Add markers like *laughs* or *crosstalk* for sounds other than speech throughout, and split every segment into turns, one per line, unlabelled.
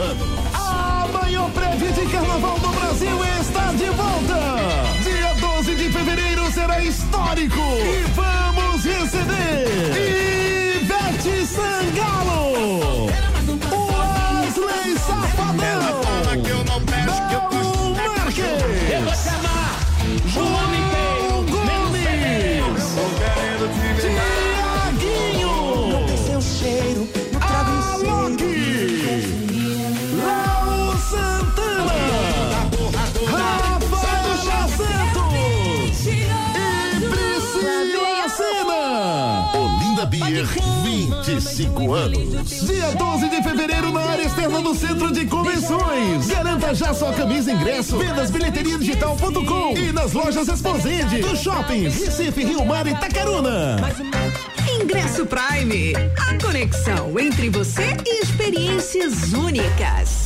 anos.
A maior prévia de carnaval do Brasil está de volta. Dia 12 de fevereiro será histórico. E vamos receber
25 anos.
Dia 12 de fevereiro na área externa do Centro de Convenções. Garanta já sua camisa ingresso. Vendas bilheteriadigital.com e nas lojas Exposende, dos shoppings Recife, Rio Mar e Itacaruna.
Ingresso Prime. A conexão entre você e experiências únicas.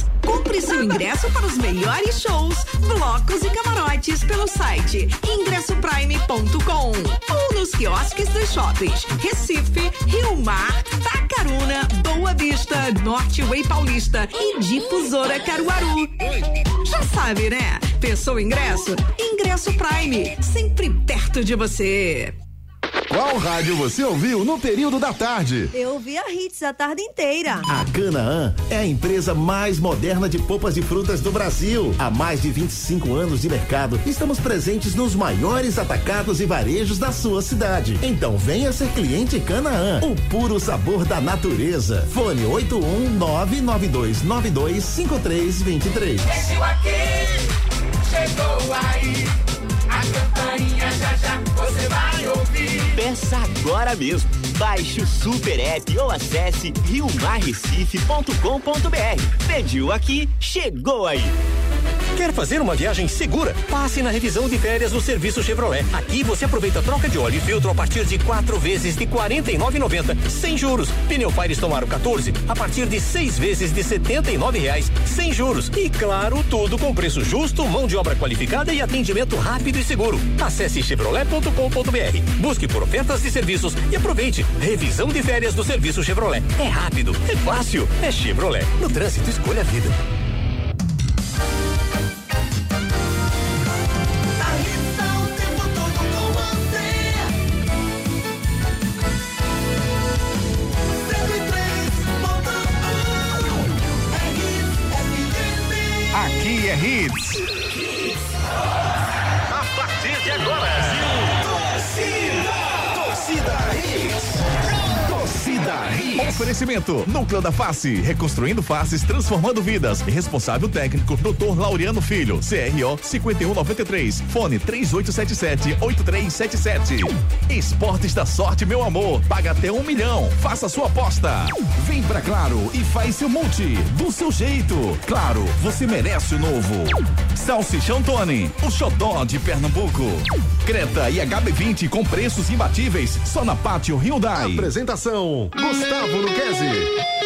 Compre seu ingresso para os melhores shows, blocos e camarotes pelo site ingressoprime.com ou nos quiosques dos shoppings Recife, Rio Mar, Tacaruna, Boa Vista, Norte Way Paulista e Difusora Caruaru. Já sabe, né? Pensou ingresso? Ingresso Prime, sempre perto de você.
Qual rádio você ouviu no período da tarde?
Eu vi a Hits a tarde inteira.
A Canaã é a empresa mais moderna de polpas de frutas do Brasil. Há mais de 25 anos de mercado, estamos presentes nos maiores atacados e varejos da sua cidade. Então venha ser cliente Canaã, o puro sabor da natureza. Fone 81992925323.
Chegou aqui, chegou aí. A campainha já já você vai ouvir.
Peça agora mesmo. Baixe o Super App ou acesse riomarrecife.com.br. Pediu aqui, chegou aí.
Quer fazer uma viagem segura? Passe na revisão de férias do serviço Chevrolet. Aqui você aproveita a troca de óleo e filtro a partir de quatro vezes de R$ 49,90, sem juros. Pneu Firestone Aro 14 a partir de seis vezes de 79 reais, sem juros. E claro, tudo com preço justo, mão de obra qualificada e atendimento rápido e seguro. Acesse chevrolet.com.br. Busque por ofertas de serviços e aproveite. Revisão de férias do serviço Chevrolet. É rápido, é fácil, é Chevrolet. No trânsito, escolha a vida.
Hits.
A partir de agora,
Oferecimento: Núcleo da Face, reconstruindo faces, transformando vidas. Responsável técnico: Dr. Laureano Filho, CRO 5193. Fone 3877-8377. Esportes da Sorte, meu amor. Paga até um milhão. Faça sua aposta. Vem pra Claro e faz seu multi. Do seu jeito. Claro, você merece o novo. Salsichão Tony, o xodó de Pernambuco. Creta e HB20 com preços imbatíveis só na Pátio Hyundai.
Apresentação: Gustavo Luquezzi.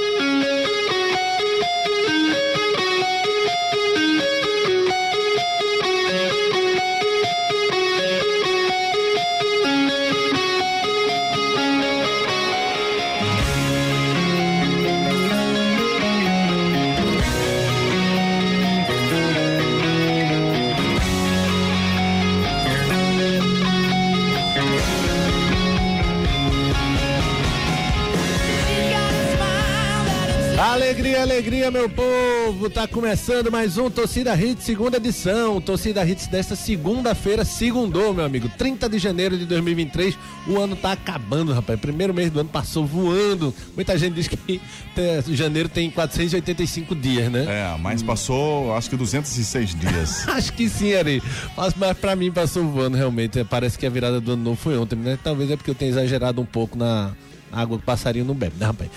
Alegria, meu povo! Tá começando mais um Torcida Hits, segunda edição. Torcida Hits desta segunda-feira, segundou, meu amigo. 30 de janeiro de 2023. O ano tá acabando, rapaz. Primeiro mês do ano passou voando. Muita gente diz que eh, janeiro tem 485 dias, né?
É, mas passou acho que 206 dias. *laughs*
Acho que sim, Ari. Mas, mas pra mim passou voando, realmente. Parece que a virada do ano novo foi ontem, né? Talvez é porque eu tenha exagerado um pouco na água que passarinho não bebe, né, rapaz?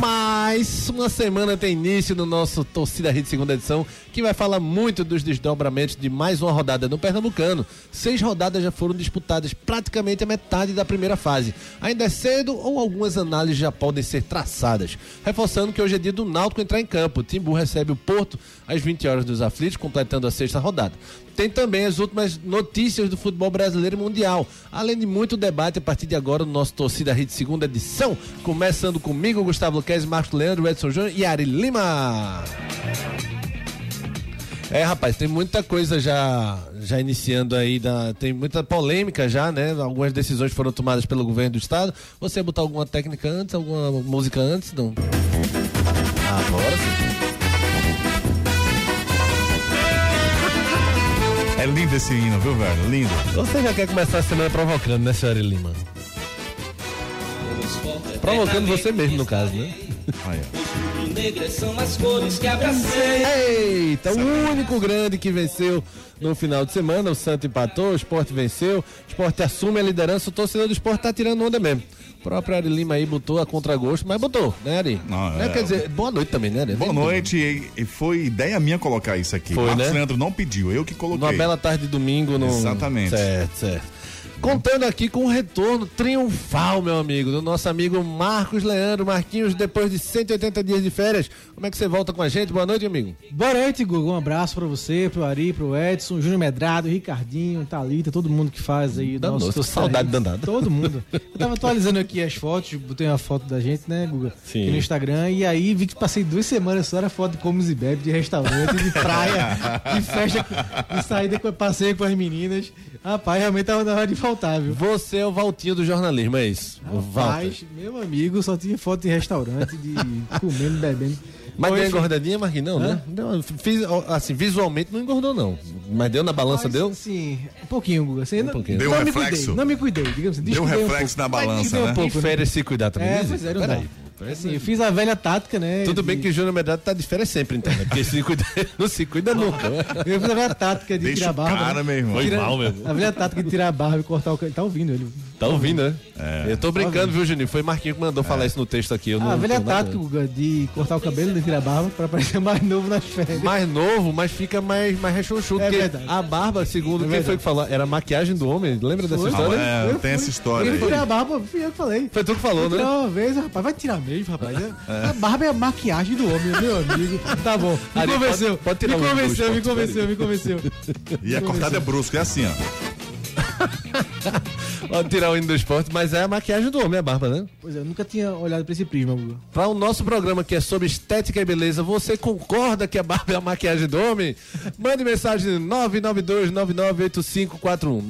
Mas uma semana tem início no nosso Torcida Rede segunda edição. Que vai falar muito dos desdobramentos de mais uma rodada no Pernambucano. Seis rodadas já foram disputadas, praticamente a metade da primeira fase. Ainda é cedo ou algumas análises já podem ser traçadas. Reforçando que hoje é dia do Náutico entrar em campo. O Timbu recebe o Porto às 20 horas dos aflitos, completando a sexta rodada. Tem também as últimas notícias do futebol brasileiro e mundial, além de muito debate a partir de agora no nosso Torcida Rede segunda edição, começando comigo, Gustavo Luquez, Marcos Leandro, Edson Júnior e Ari Lima. É, rapaz, tem muita coisa já já iniciando aí, da, tem muita polêmica já, né? Algumas decisões foram tomadas pelo governo do estado. Você ia botar alguma técnica antes, alguma música antes? Não. Agora sim.
É lindo esse hino, viu, velho? Lindo.
Você já quer começar a semana provocando, né, senhora Lima? Provocando você mesmo, no caso, né?
Aí, ó.
Negras são as cores que abracei.
Eita, o único grande que venceu no final de semana, o Santo empatou, o Sport venceu, o Sport assume a liderança, o torcedor do Sport tá tirando onda mesmo. O próprio Ari Lima aí botou a contragosto, mas botou, né, Ari?
Não,
É,
é-
Quer dizer, boa noite também, né, Ari?
Boa noite. E, e foi ideia minha colocar isso aqui.
Foi,
Marcos
né?
Leandro não pediu, eu que coloquei.
Numa bela tarde de domingo. No...
Exatamente.
Certo, certo. Contando aqui com o retorno triunfal, meu amigo, do nosso amigo Marcos Leandro Marquinhos, depois de 180 dias de férias. Como é que você volta com a gente? Boa noite, amigo.
Boa noite, Gugu. Um abraço pra você, pro Ari, pro Edson, Júnior Medrado, Ricardinho, Thalita, todo mundo que faz aí.
Danou,
nosso
saudade danada.
Todo mundo. *laughs* Eu tava atualizando aqui as fotos, botei uma foto da gente, né, Guga?
Sim.
Aqui no Instagram. E aí vi que passei duas semanas só era foto de comes e bebe, de restaurante, de praia, de festa, de saída passeio com as meninas. Rapaz, realmente tava na hora de faltar, viu?
Você é o Valtinho do jornalismo, é isso?
Rapaz, meu amigo, só tinha foto de restaurante, de *laughs* comendo, bebendo.
Mas
Foi,
deu engordadinha, Marquinhos? Não, né? Deu, fiz, assim, visualmente não engordou, não. Mas deu na balança,
Mas,
deu?
Sim, um pouquinho, Guga. Assim, não,
pouquinho.
Deu
não me
reflexo.
cuidei, não me cuidei, digamos assim.
Deu
um
reflexo
pouco.
na
Mas
balança,
descuidei
né?
Um pouco,
Em férias se cuidar também.
É, pois é, não
Peraí.
dá. Assim, eu fiz a velha tática, né?
Tudo
de-
bem que o Júnior Medrado tá de férias sempre, então, né? Porque se cuida, *laughs* não se cuida nunca.
Eu fiz a velha tática de
Deixa
tirar a barba.
cara,
né?
meu irmão.
Foi
Tira-
mal mesmo.
A velha tática de tirar a barba e cortar o cabelo. Tá ouvindo ele?
Tá ouvindo, né? Eu tô brincando,
ouvindo.
viu, Juninho? Foi Marquinhos que mandou falar isso no texto aqui. Eu
Ah,
não
a velha tática, Guga, de cortar o cabelo, de tirar a barba, pra parecer mais novo nas férias.
Mais novo, mas fica mais, mais rechonchudo.
É
porque
verdade.
a barba, segundo quem
verdade.
foi que falou, era a maquiagem do homem. Lembra dessa
Foi.
história?
É,
Eu
tem
fui-
essa história aí.
tirei a barba, fui eu que falei.
Foi tu que falou, né?
Uma vez, rapaz, vai tirar mesmo, rapaz. A barba é a maquiagem do homem, meu amigo. Tá bom, me
Ari,
convenceu.
pode- pode tirar
me
um dos
convenceu, me convenceu, me *laughs* convenceu.
E a cortada é brusca, é assim, ó. *laughs*
Pode tirar o hino do esporte, mas é a maquiagem do homem, a barba, né?
Pois é, eu nunca tinha olhado pra esse prisma, Guga.
Para o nosso programa que é sobre estética e beleza, você concorda que a barba é a maquiagem do homem? Mande mensagem 992998541.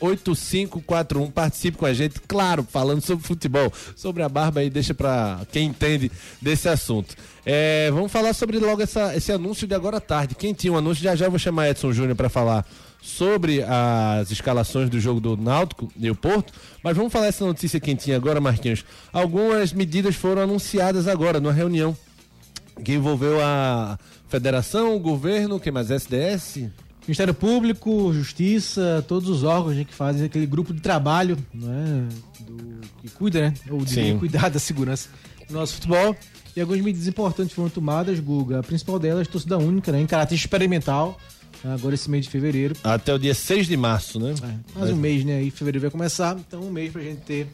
992998541. Participe com a gente, claro, falando sobre futebol, sobre a barba aí, deixa para quem entende desse assunto. É, vamos falar sobre logo essa, esse anúncio de agora à tarde. Quem tinha um anúncio, já já eu vou chamar Edson Júnior para falar sobre as escalações do jogo do Náutico e o Porto, mas vamos falar essa notícia quentinha agora, Marquinhos. Algumas medidas foram anunciadas agora numa reunião que envolveu a federação, o governo, que mais SDS?
Ministério Público, Justiça, todos os órgãos né, que fazem aquele grupo de trabalho, né, do, que cuida, né, ou de cuidar da segurança do nosso futebol. E algumas medidas importantes foram tomadas, Guga. A principal delas, torcida única, né, em caráter experimental, agora esse mês de fevereiro.
Até o dia 6 de março, né?
Mais um mês, né? Aí fevereiro vai começar, então um mês pra gente ter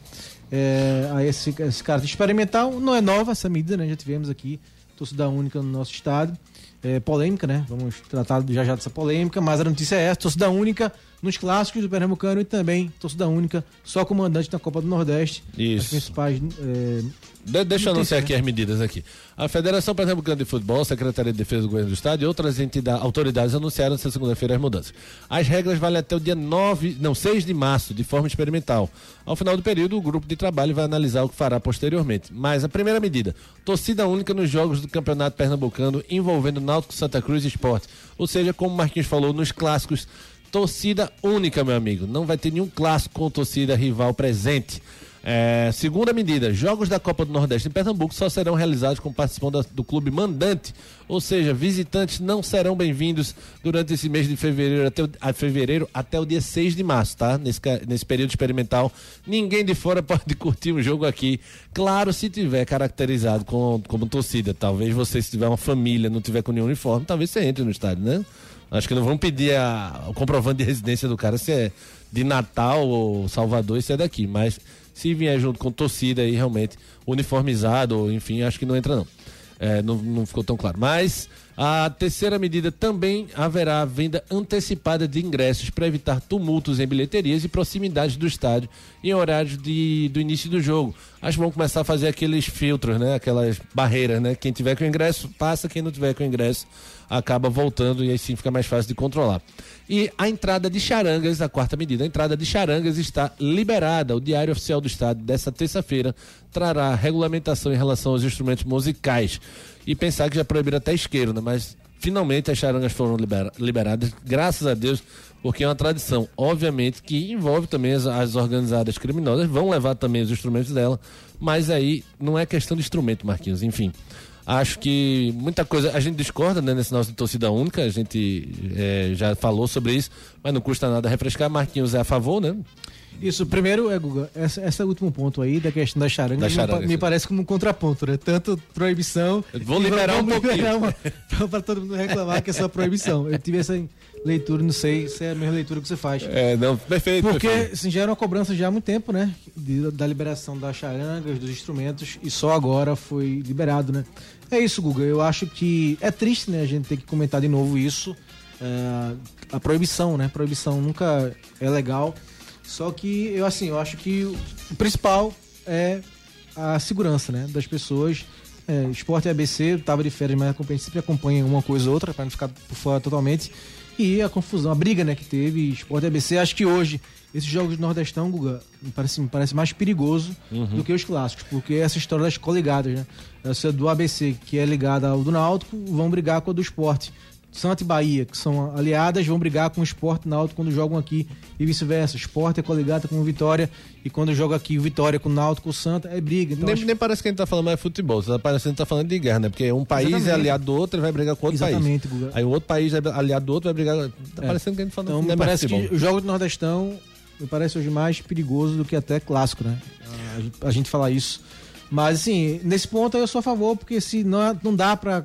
é, aí esse, esse caráter experimental. Não é nova essa medida, né? Já tivemos aqui torcida única no nosso estado. É, polêmica, né? Vamos tratar já já dessa polêmica, mas a notícia é essa: torcida única nos clássicos do Pernambucano e também torcida única, só comandante na Copa do Nordeste.
Isso.
As principais. é,
De- deixa eu anunciar
isso,
aqui as medidas aqui. A Federação Pernambucana de Futebol, Secretaria de Defesa do Governo do Estado e outras entidades, autoridades anunciaram essa segunda-feira as mudanças. As regras valem até o dia 9, não, 6 de março, de forma experimental. Ao final do período, o grupo de trabalho vai analisar o que fará posteriormente. Mas a primeira medida, torcida única nos jogos do Campeonato Pernambucano envolvendo Náutico, Santa Cruz e Esporte. Ou seja, como o Marquinhos falou, nos clássicos, torcida única, meu amigo. Não vai ter nenhum clássico com torcida rival presente. É, segunda medida, jogos da Copa do Nordeste em Pernambuco só serão realizados com participação do clube mandante, ou seja, visitantes não serão bem-vindos durante esse mês de fevereiro até o, fevereiro até o dia 6 de março, tá? Nesse, nesse período experimental, ninguém de fora *laughs* pode curtir o jogo aqui. Claro, se tiver caracterizado com, como torcida, talvez você se tiver uma família, não tiver com nenhum uniforme, talvez você entre no estádio, né? Acho que não vão pedir a- o comprovante de residência do cara se é de Natal ou Salvador, se é daqui. Mas se vier junto com torcida aí, realmente, uniformizado, enfim, acho que não entra não. É, não, não ficou tão claro. Mas a terceira medida também haverá venda antecipada de ingressos para evitar tumultos em bilheterias e proximidades do estádio em horários de, do início do jogo. Acho que vão começar a fazer aqueles filtros, né? Aquelas barreiras, né? Quem tiver com ingresso passa, quem não tiver com ingresso acaba voltando e aí sim fica mais fácil de controlar. E a entrada de charangas, a quarta medida, a entrada de charangas está liberada. O Diário Oficial do Estado dessa terça-feira trará regulamentação em relação aos instrumentos musicais. E pensar que já proibiram até isqueiro, né? Mas finalmente as charangas foram libera- liberadas, graças a Deus, porque é uma tradição, obviamente, que envolve também as, as organizadas criminosas, vão levar também os instrumentos dela, mas aí não é questão de instrumento, Marquinhos, enfim. Acho que muita coisa. A gente discorda né, nesse nosso de torcida única, a gente é, já falou sobre isso, mas não custa nada refrescar. Marquinhos é a favor, né?
Isso, primeiro, é, Guga, essa, esse é o último ponto aí da questão da charanga.
Da
me
charanga,
pa- me,
sim.
parece como um contraponto, né? Tanto proibição.
Vou liberar um pouquinho. *laughs*
pra todo mundo reclamar que é só proibição. Eu tive essa leitura, não sei se é a mesma leitura que você faz.
É, não, perfeito.
Porque
perfeito.
assim, já era uma cobrança já há muito tempo, né? De- da liberação das charangas, dos instrumentos, e só agora foi liberado, né? É isso, Guga. Eu acho que é triste, né, a gente ter que comentar de novo isso. é, a proibição, né? Proibição nunca é legal. Só que eu assim, eu acho que o principal é a segurança, né? Das pessoas. É, esporte e ABC, tava de férias, mas a sempre acompanha uma coisa ou outra, para não ficar por fora totalmente. E a confusão, a briga né, que teve, esporte e ABC, acho que hoje, esses jogos do Nordestão, Guga, me parece, me parece mais perigoso
Uhum.
do que os clássicos, porque essa história das coligadas, né? Essa do ABC, que é ligada ao do Náutico, vão brigar com a do esporte. Santa e Bahia, que são aliadas, vão brigar com o Esporte Náutico quando jogam aqui e vice-versa. Esporte é coligada com o Vitória e quando joga aqui o Vitória com o Náutico, o Santa é briga. Então,
nem,
acho-
nem parece que a gente tá falando mais futebol, tá parecendo que tá falando de guerra, né? Porque um país
Exatamente.
é aliado do outro e vai brigar com outro
Exatamente,
país.
Guga.
Aí o outro país é aliado do outro vai brigar. Tá
É.
parecendo que a gente fala
Então,
não
me
é mais
parece que o jogo do Nordestão me parece hoje mais perigoso do que até clássico, né? A gente, a gente falar isso. Mas, assim, nesse ponto eu sou a favor, porque se não, é- não dá pra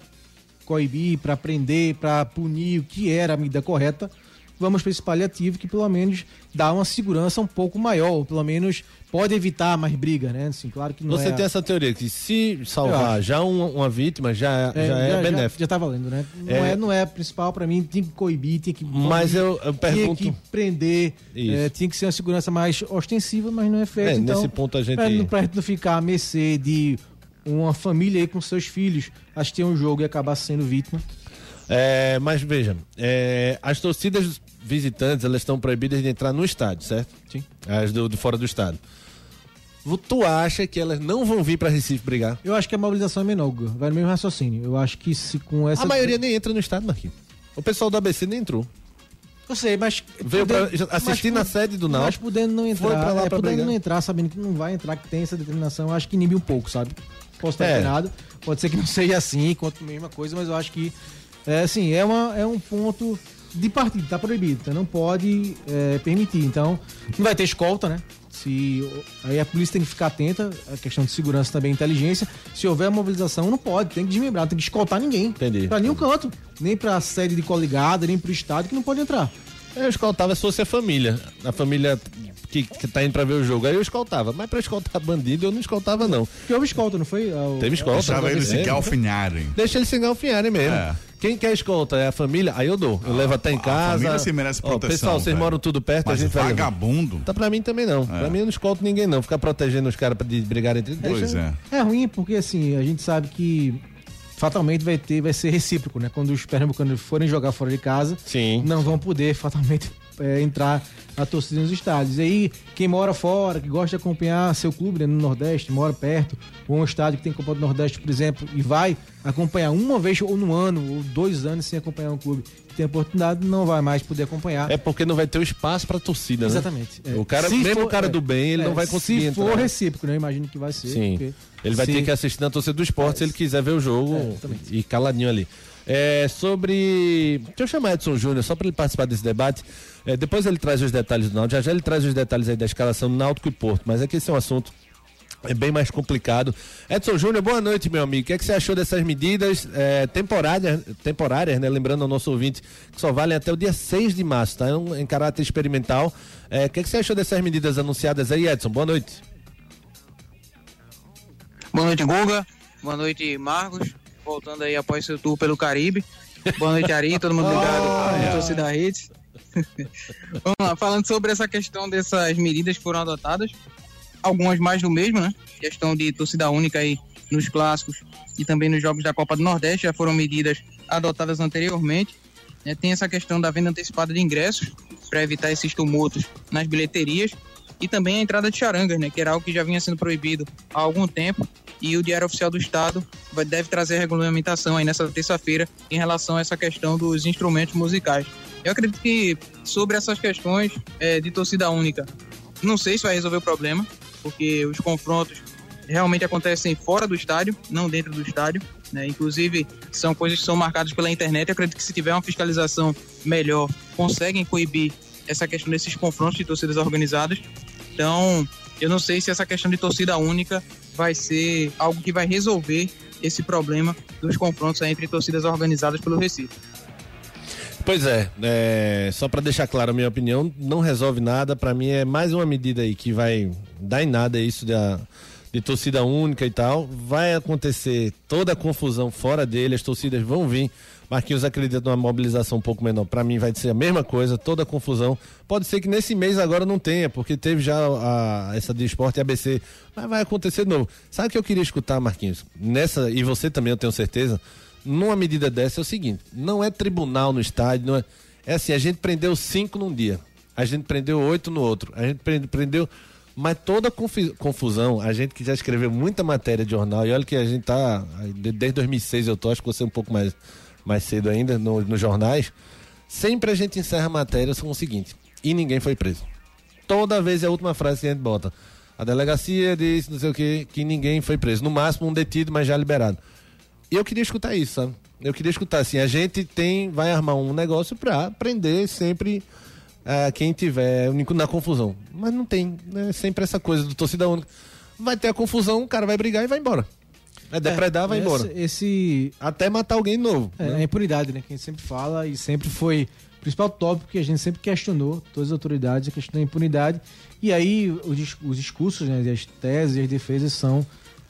coibir, pra prender, pra punir o que era a medida correta, vamos para esse paliativo que pelo menos dá uma segurança um pouco maior, pelo menos pode evitar mais briga, né? Assim, claro que não
Você
é...
tem essa teoria que se salvar já uma, uma vítima já,
É,
já é
já,
benéfico.
Já, já tá valendo, né? Não
É.
é, não é principal pra mim, tem que coibir, tem que.
Mas eu- eu pergunto-
Tinha que prender, é, tinha que ser uma segurança mais ostensiva, mas não é feito.
É,
então,
nesse ponto a gente-
Pra, não- pra gente não ficar à mercê de uma família aí com seus filhos assistir um jogo e acabar sendo vítima.
É, mas veja, é, as torcidas visitantes elas estão proibidas de entrar no estádio, certo?
Sim.
As do, de fora do estado. Vo- Tu acha que elas não vão vir para Recife brigar?
Eu acho que a mobilização é menor, vai no mesmo raciocínio. Eu acho que se com essa.
A maioria nem entra no estádio, Marquinhos. O pessoal do ABC nem entrou.
Eu sei, mas.
Veio pra assistir
mas
na sede do
Mas
Náutico.
podendo não entrar,
Foi pra lá
é,
pra
podendo
brigar.
não entrar, sabendo que não vai entrar, que tem essa determinação, eu acho que inibe um pouco, sabe? Posso estar
É.
errado, pode ser que não *laughs* seja assim, quanto a mesma coisa, mas eu acho que, é, assim, é, uma, é um ponto de partida, tá proibido, então não pode é, permitir. Então, não vai ter escolta, né? Se, aí a polícia tem que ficar atenta, a questão de segurança também, inteligência. Se houver mobilização, não pode, tem que desmembrar, tem que escoltar ninguém.
Entendi.
Pra nenhum canto, nem pra sede de coligada, nem pro estado, que não pode entrar.
Eu escoltava se fosse a família. A família que, que tá indo pra ver o jogo. Aí eu escoltava. Mas pra escoltar bandido eu não escoltava, não.
Porque houve escolta, não foi? Ao-
Teve escolta.
Deixava eles se
É,
galfinharem.
Deixa eles se engalfinharem mesmo.
É.
Quem quer escolta é a família, aí eu dou. Eu levo até em
a
casa.
família se merece
Ó,
proteção,
pessoal, vocês
velho.
moram tudo perto,
Mas
a gente vai.
vagabundo.
Tá pra mim também não. Pra mim eu não escolto ninguém não. Ficar protegendo os caras pra de brigar entre eles.
Pois
deixa-
é.
É ruim porque assim, a gente sabe que fatalmente vai ter, vai ser recíproco, né? Quando os pernambucanos forem jogar fora de casa,
Sim.
não vão poder fatalmente é, entrar a torcida nos estádios. E aí, quem mora fora, que gosta de acompanhar seu clube né, no Nordeste, mora perto, ou um estádio que tem Copa do Nordeste, por exemplo, e vai acompanhar uma vez ou no ano, ou dois anos sem acompanhar um clube que tem oportunidade, não vai mais poder acompanhar.
É porque não vai ter o espaço pra torcida, né?
Exatamente. é.
O cara,
Se
mesmo
for-
o cara
é,
do bem, ele
é,
não vai conseguir
Se for
entrar.
recíproco, né? Eu imagino que vai ser.
Sim.
porque
Ele vai
se-
ter que assistir na torcida do esporte se ele quiser ver o jogo
É, exatamente.
e caladinho ali. É, sobre. Deixa eu chamar Edson Júnior só para ele participar desse debate. É, depois ele traz os detalhes do Náutico. Já já ele traz os detalhes aí da escalação do Náutico e Porto. Mas é que esse é um assunto é bem mais complicado. Edson Júnior, boa noite, meu amigo. O que, é que você achou dessas medidas é, temporárias, temporárias, né? Lembrando ao nosso ouvinte que só valem até o dia 6 de março, tá? É em caráter experimental. É, O que, é que você achou dessas medidas anunciadas aí, Edson? Boa noite.
Boa noite, Guga. Boa noite, Marcos. Voltando aí após seu tour pelo Caribe. Boa noite, Ari. Todo mundo ligado na torcida Hits. *laughs* Vamos lá, falando sobre essa questão dessas medidas que foram adotadas. Algumas mais do mesmo, né? Questão de torcida única aí nos clássicos e também nos jogos da Copa do Nordeste já foram medidas adotadas anteriormente. né? tem essa questão da venda antecipada de ingressos para evitar esses tumultos nas bilheterias e também a entrada de charangas, né, que era algo que já vinha sendo proibido há algum tempo e o Diário Oficial do Estado vai, deve trazer regulamentação aí nessa terça-feira em relação a essa questão dos instrumentos musicais. Eu acredito que sobre essas questões eh, de torcida única, não sei se vai resolver o problema, porque os confrontos realmente acontecem fora do estádio, não dentro do estádio. Né? Inclusive, são coisas que são marcadas pela internet. Eu acredito que se tiver uma fiscalização melhor, conseguem coibir essa questão desses confrontos de torcidas organizadas. Então, eu não sei se essa questão de torcida única vai ser algo que vai resolver esse problema dos confrontos entre torcidas organizadas pelo Recife.
Pois é, é, só para deixar claro a minha opinião, não resolve nada. Para mim é mais uma medida aí que vai dar em nada isso da, de torcida única e tal. Vai acontecer toda a confusão fora dele, as torcidas vão vir. Marquinhos acredita numa mobilização um pouco menor. Para mim vai ser a mesma coisa, toda a confusão. Pode ser que nesse mês agora não tenha, porque teve já a- essa de esporte e ABC. Mas vai acontecer de novo. Sabe o que eu queria escutar, Marquinhos? Nessa, e você também, eu tenho certeza numa medida dessa é o seguinte: não é tribunal no estádio, não é. É assim, a gente prendeu cinco num dia, a gente prendeu oito no outro, a gente prende- prendeu. Mas toda confusão, a gente que já escreveu muita matéria de jornal, e olha que a gente tá. de- Desde 2006 eu tô, acho que você um pouco mais, mais cedo ainda, no- nos jornais. Sempre a gente encerra a matéria com o seguinte: e ninguém foi preso. Toda vez é a última frase que a gente bota. A delegacia disse, não sei o que, que ninguém foi preso. No máximo um detido, mas já liberado. E eu queria escutar isso, sabe? Eu queria escutar assim, a gente tem, vai armar um negócio pra prender sempre ah, quem tiver na confusão. Mas não tem, né? Sempre essa coisa do torcida única. Vai ter a confusão, o cara vai brigar e vai embora. É depredar, vai embora.
Esse.
Até matar alguém de novo.
É,
né?
a impunidade, né? Que a gente sempre fala e sempre foi o principal tópico que a gente sempre questionou, todas as autoridades, a questão da impunidade. E aí os, os discursos, né, as teses e as defesas são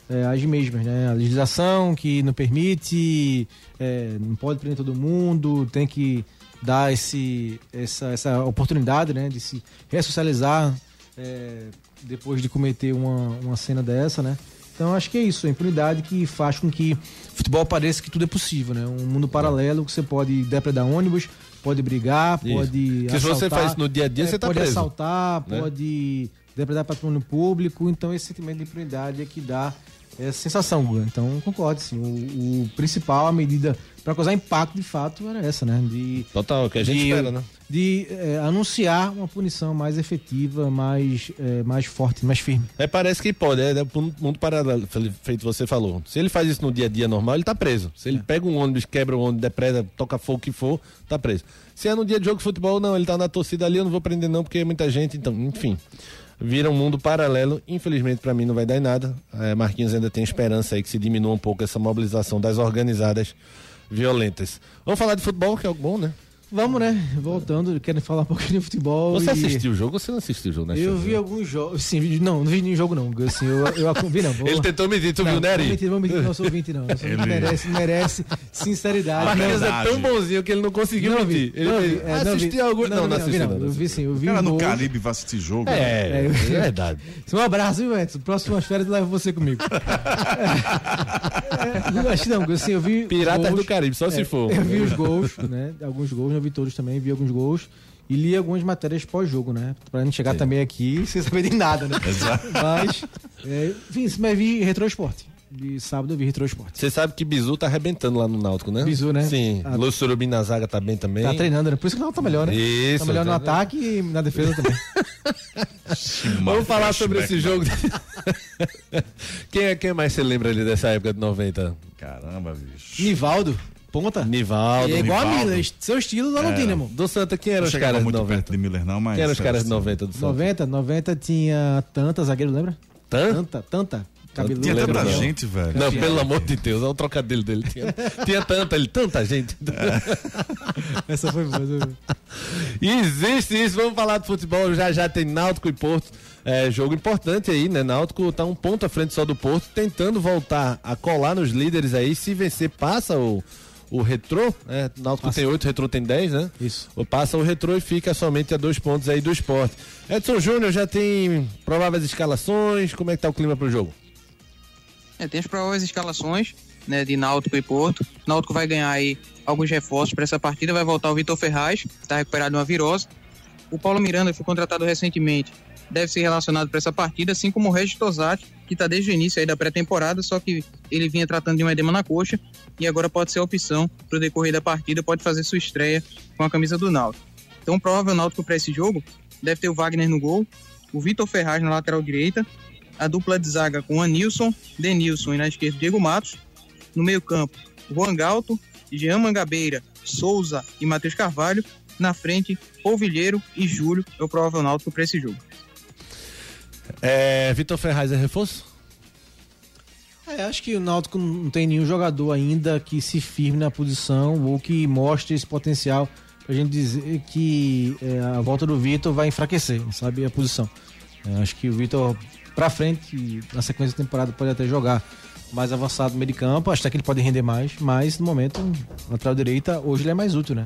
é, as mesmas, né? A legislação que não permite, é, não pode prender todo mundo, tem que dar esse, essa, essa oportunidade, né? De se ressocializar é, depois de cometer uma, uma cena dessa, né? Então acho que é isso, a impunidade que faz com que o futebol pareça que tudo é possível, né? Um mundo paralelo que você pode depredar ônibus, pode brigar,
Isso.
pode
Que se você faz isso no dia a dia,
é,
você tá
pode
preso,
assaltar,
né?
pode depredar patrimônio público, então esse sentimento de impunidade é que dá essa sensação, Guga. Então concordo, sim. O, o principal, a medida para causar impacto de fato era essa, né? De,
Total, o que a gente
de,
espera, né?
De é, anunciar uma punição mais efetiva, mais, é, mais forte, mais firme.
É, parece que pode, é, é um mundo paralelo, fe- feito você falou. Se ele faz isso no dia a dia normal, ele tá preso. Se ele pega um ônibus, quebra o ônibus, depreda, toca fogo o que for, tá preso. Se é no dia de jogo de futebol, não, ele tá na torcida ali, eu não vou prender não, porque é muita gente, então, enfim. Vira um mundo paralelo, infelizmente pra mim não vai dar em nada. É, Marquinhos ainda tem esperança aí que se diminua um pouco essa mobilização das organizadas violentas. Vamos falar de futebol, que é algo bom, né?
Vamos, né? Voltando, querem falar um pouquinho de futebol.
Você
e-
assistiu o jogo ou você não assistiu o jogo, né?
Eu vi alguns jogos. Sim, não, não vi nenhum jogo, não. Assim, eu, eu, eu vi, não. *laughs* Vou-
Ele tentou medir, tu
não,
viu, né, Ari?
Não, não, não sou 20, não. Eu sou-
Ele-
merece, merece sinceridade.
Marquinhos
Não,
é tão bonzinho que ele não conseguiu
Não
mentir. Ele
não vi, é, não
assisti
vi.
algum... Não, não,
vi,
assisti,
não,
não.
Eu vi sim, eu vi
cara no. Caribe vai assistir jogo.
É,
É,
é,
eu-
verdade.
Um abraço, viu, Edson? Próximas férias eu levo você comigo. É, acho que não, assim, eu vi.
Piratas
gols,
do Caribe, só se for.
Eu vi os gols, né? Alguns gols, não vi todos também, vi alguns gols. e li algumas matérias pós-jogo, né? Pra não chegar também aqui sem saber de nada, né? *laughs*
Exato.
Mas, é, enfim, mas vi Retro Esporte. De sábado eu vi Retro Esporte.
Você sabe que Bizu tá arrebentando lá no Náutico, né?
Bizu, né?
Sim.
Ah.
Lúcio Surubim na zaga tá bem também.
Tá treinando, né? Por isso que o Náutico tá melhor, né?
Isso,
Tá melhor no
tá-
ataque e na defesa também.
Vamos falar sobre esse jogo. *laughs* quem, é- quem mais você lembra ali dessa época de 90?
Caramba, bicho.
Nivaldo, ponta.
Nivaldo.
é igual a
Nivaldo.
Miller, seu estilo lá
É.
no Dínamo.
Do Santa, quem eram os caras de
muito
90?
perto de Miller, não, mas.
Quem eram os caras de
era
90 do Santa?
90, 90 tinha Tanta, zagueiro, lembra?
Tan?
Tanta, Tanta. Cabeludo.
Tinha
Lembra
tanta
não.
gente, velho.
Não, pelo amor de Deus, olha o trocadilho dele. Tinha, tinha tanta, ele, tanta gente. *laughs*
Essa foi boa. essa foi boa.
Existe isso, vamos falar de futebol. Já já tem Náutico e Porto. É, jogo importante aí, né? Náutico tá um ponto à frente só do Porto, tentando voltar a colar nos líderes aí. Se vencer, passa o, o retrô. É, Náutico tem 8, retrô tem 10, né?
Isso.
Ou Passa o retrô e fica somente a dois pontos aí do esporte. Edson Júnior já tem prováveis escalações. Como é que tá o clima pro jogo?
É, tem as prováveis escalações né, de Náutico e Porto. Náutico vai ganhar aí alguns reforços para essa partida. Vai voltar o Vitor Ferraz, que está recuperado de uma virose. O Paulo Miranda, foi contratado recentemente, deve ser relacionado para essa partida, assim como o Regis Tosati, que está desde o início aí da pré-temporada, só que ele vinha tratando de um edema na coxa e agora pode ser a opção para o decorrer da partida, pode fazer sua estreia com a camisa do Náutico. Então, provável Náutico para esse jogo deve ter o Wagner no gol, o Vitor Ferraz na lateral direita, a dupla de zaga com Anilson, Denilson e na esquerda Diego Matos. No meio-campo, Juan Galto, Jean Mangabeira, Souza e Matheus Carvalho. Na frente, Polvilheiro e Júlio é o provável náutico para esse jogo.
É, Vitor Ferraz é reforço?
É, acho que o Náutico não tem nenhum jogador ainda que se firme na posição ou que mostre esse potencial pra gente dizer que é, a volta do Vitor vai enfraquecer, sabe, a posição. É, acho que o Vitor pra frente, na sequência da temporada, pode até jogar mais avançado no meio de campo, acho que ele pode render mais, mas no momento, lateral direita, hoje ele é mais útil, né?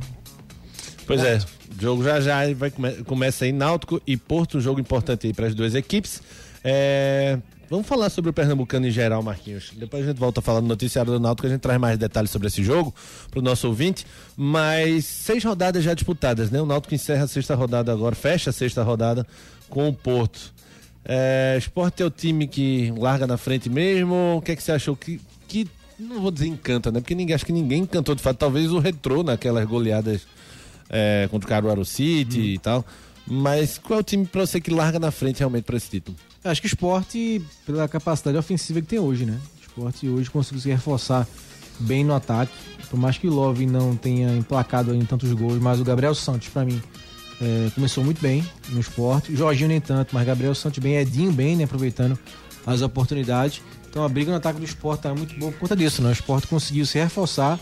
Pois é, o jogo já já vai come, começa aí Náutico e Porto, um jogo importante aí para as duas equipes. É, vamos falar sobre o Pernambucano em geral, Marquinhos. Depois a gente volta a falar no noticiário do Náutico, a gente traz mais detalhes sobre esse jogo para o nosso ouvinte. Mas seis rodadas já disputadas, né? O Náutico encerra a sexta rodada agora, fecha a sexta rodada com o Porto. É, Esporte é o time que larga na frente mesmo. O que é que você achou que, que não vou dizer encanta, né? Porque ninguém acho que ninguém encantou de fato. Talvez o retrô naquelas goleadas é, contra o Caruaru City e tal. Mas qual é o time pra você que larga na frente realmente pra esse título?
Acho que o esporte, pela capacidade ofensiva que tem hoje, né? O esporte hoje conseguiu se reforçar bem no ataque. Por mais que o Love não tenha emplacado em tantos gols, mas o Gabriel Santos, pra mim, é, começou muito bem no esporte. Jorginho nem tanto, mas Gabriel Santos bem, Edinho bem, né? Aproveitando as oportunidades. Então a briga no ataque do esporte tá muito boa por conta disso, né? O esporte conseguiu se reforçar.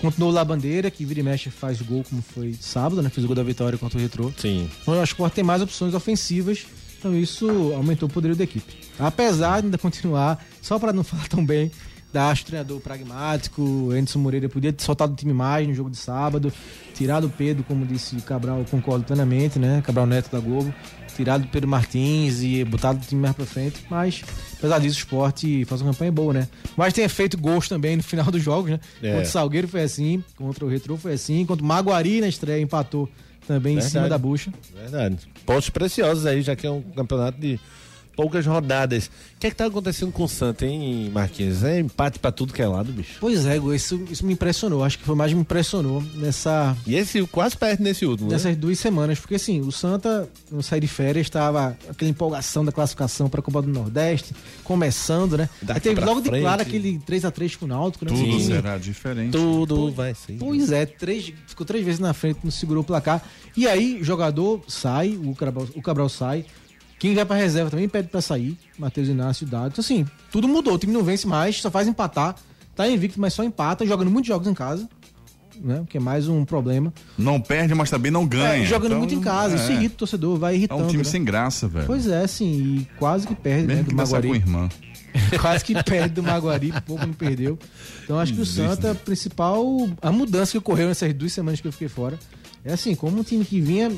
Continuou lá a bandeira, que vira e mexe faz gol, como foi sábado, né? Fez o gol da vitória contra o Retrô.
Sim.
Então, eu acho que o Sport tem mais opções ofensivas, então isso aumentou o poderio da equipe. Apesar de ainda continuar, só para não *laughs* falar tão bem, da acho treinador pragmático, Anderson Moreira podia ter soltado o time mais no jogo de sábado, tirado o Pedro, como disse o Cabral, concordo plenamente, né? Cabral Neto da Globo, tirado o Pedro Martins e botado o time mais pra frente, mas apesar disso o esporte faz uma campanha boa, né? Mas tem feito gols também no final dos jogos, né?
É.
Contra o Salgueiro foi assim, contra o Retro foi assim, contra o Maguari na estreia empatou também em
Verdade.
cima da bucha.
Verdade. Pontos preciosos aí, já que é um campeonato de poucas rodadas. O que é que tá acontecendo com o Santa, hein, Marquinhos? É empate pra tudo que é lado, bicho.
Pois é, Gu, isso, isso me impressionou. Acho que foi mais que me impressionou nessa,
E esse quase perto nesse último, né?
nessas duas semanas. Porque assim, o Santa, no sair de férias, estava aquela empolgação da classificação para a Copa do Nordeste, começando, né?
Daqui
Aí teve logo de
frente.
claro aquele 3x3 com o Náutico, né?
Tudo
Sim.
será diferente.
Tudo vai ser.
Pois é, três, ficou três vezes na frente, não segurou o placar. E aí, jogador sai, o Cabral, o Cabral sai. Quem vai pra reserva também pede pra sair. Matheus Inácio Dado. Então, assim, tudo mudou. O time não vence mais, só faz empatar. Tá invicto, mas só empata, jogando muitos jogos em casa. Né? Que é mais um problema.
Não perde, mas também não ganha.
É, jogando
Então,
muito em casa.
é.
Isso irrita o torcedor, vai
É
irritando.
um time
né?
sem graça, velho.
Pois é, sim. E quase que perde,
Mesmo
né?
que
Do
certo com
Maguari.
irmã. *laughs*
Quase que perde do Maguari, pouco não perdeu. Então acho que o Santa, a
né?
principal, a mudança que ocorreu nessas duas semanas que eu fiquei fora, é assim, como um time que vinha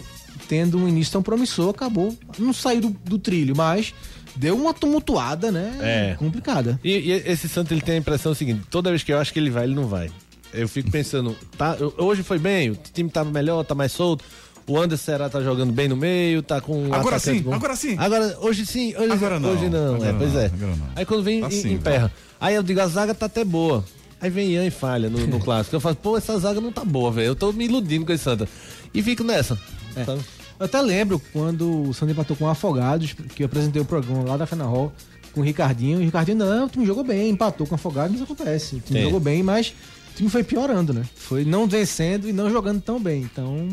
tendo um início tão promissor, acabou, não saiu do, do trilho, mas deu uma tumultuada, né?
É.
Complicada.
E, e esse Santa ele tem a impressão seguinte: toda vez que eu acho que ele vai, ele não vai. Eu fico pensando, tá, eu- hoje foi bem, o time tá melhor, tá mais solto. O Anderson Será tá jogando bem no meio, tá com. um
Agora sim,
bom.
agora sim.
Agora, hoje sim, hoje,
Agora não,
Hoje não,
agora
é, pois
não,
é.
agora não.
Aí quando vem,
Tá
em-
sim,
emperra. Aí eu digo, a zaga tá até boa. Aí vem Ian e falha no, no clássico. Eu falo, pô, essa zaga não tá boa, velho. Eu tô me iludindo com esse Santa. E fico nessa.
É.
sabe?
Eu até lembro quando o Santa empatou com o Afogados, que eu apresentei o programa lá da Final Hall com o Ricardinho. E o Ricardinho, não, o time jogou bem, empatou com o Afogados, mas acontece. O time
Sim.
jogou bem, mas o time foi piorando, né? Foi não vencendo e não jogando tão bem. Então,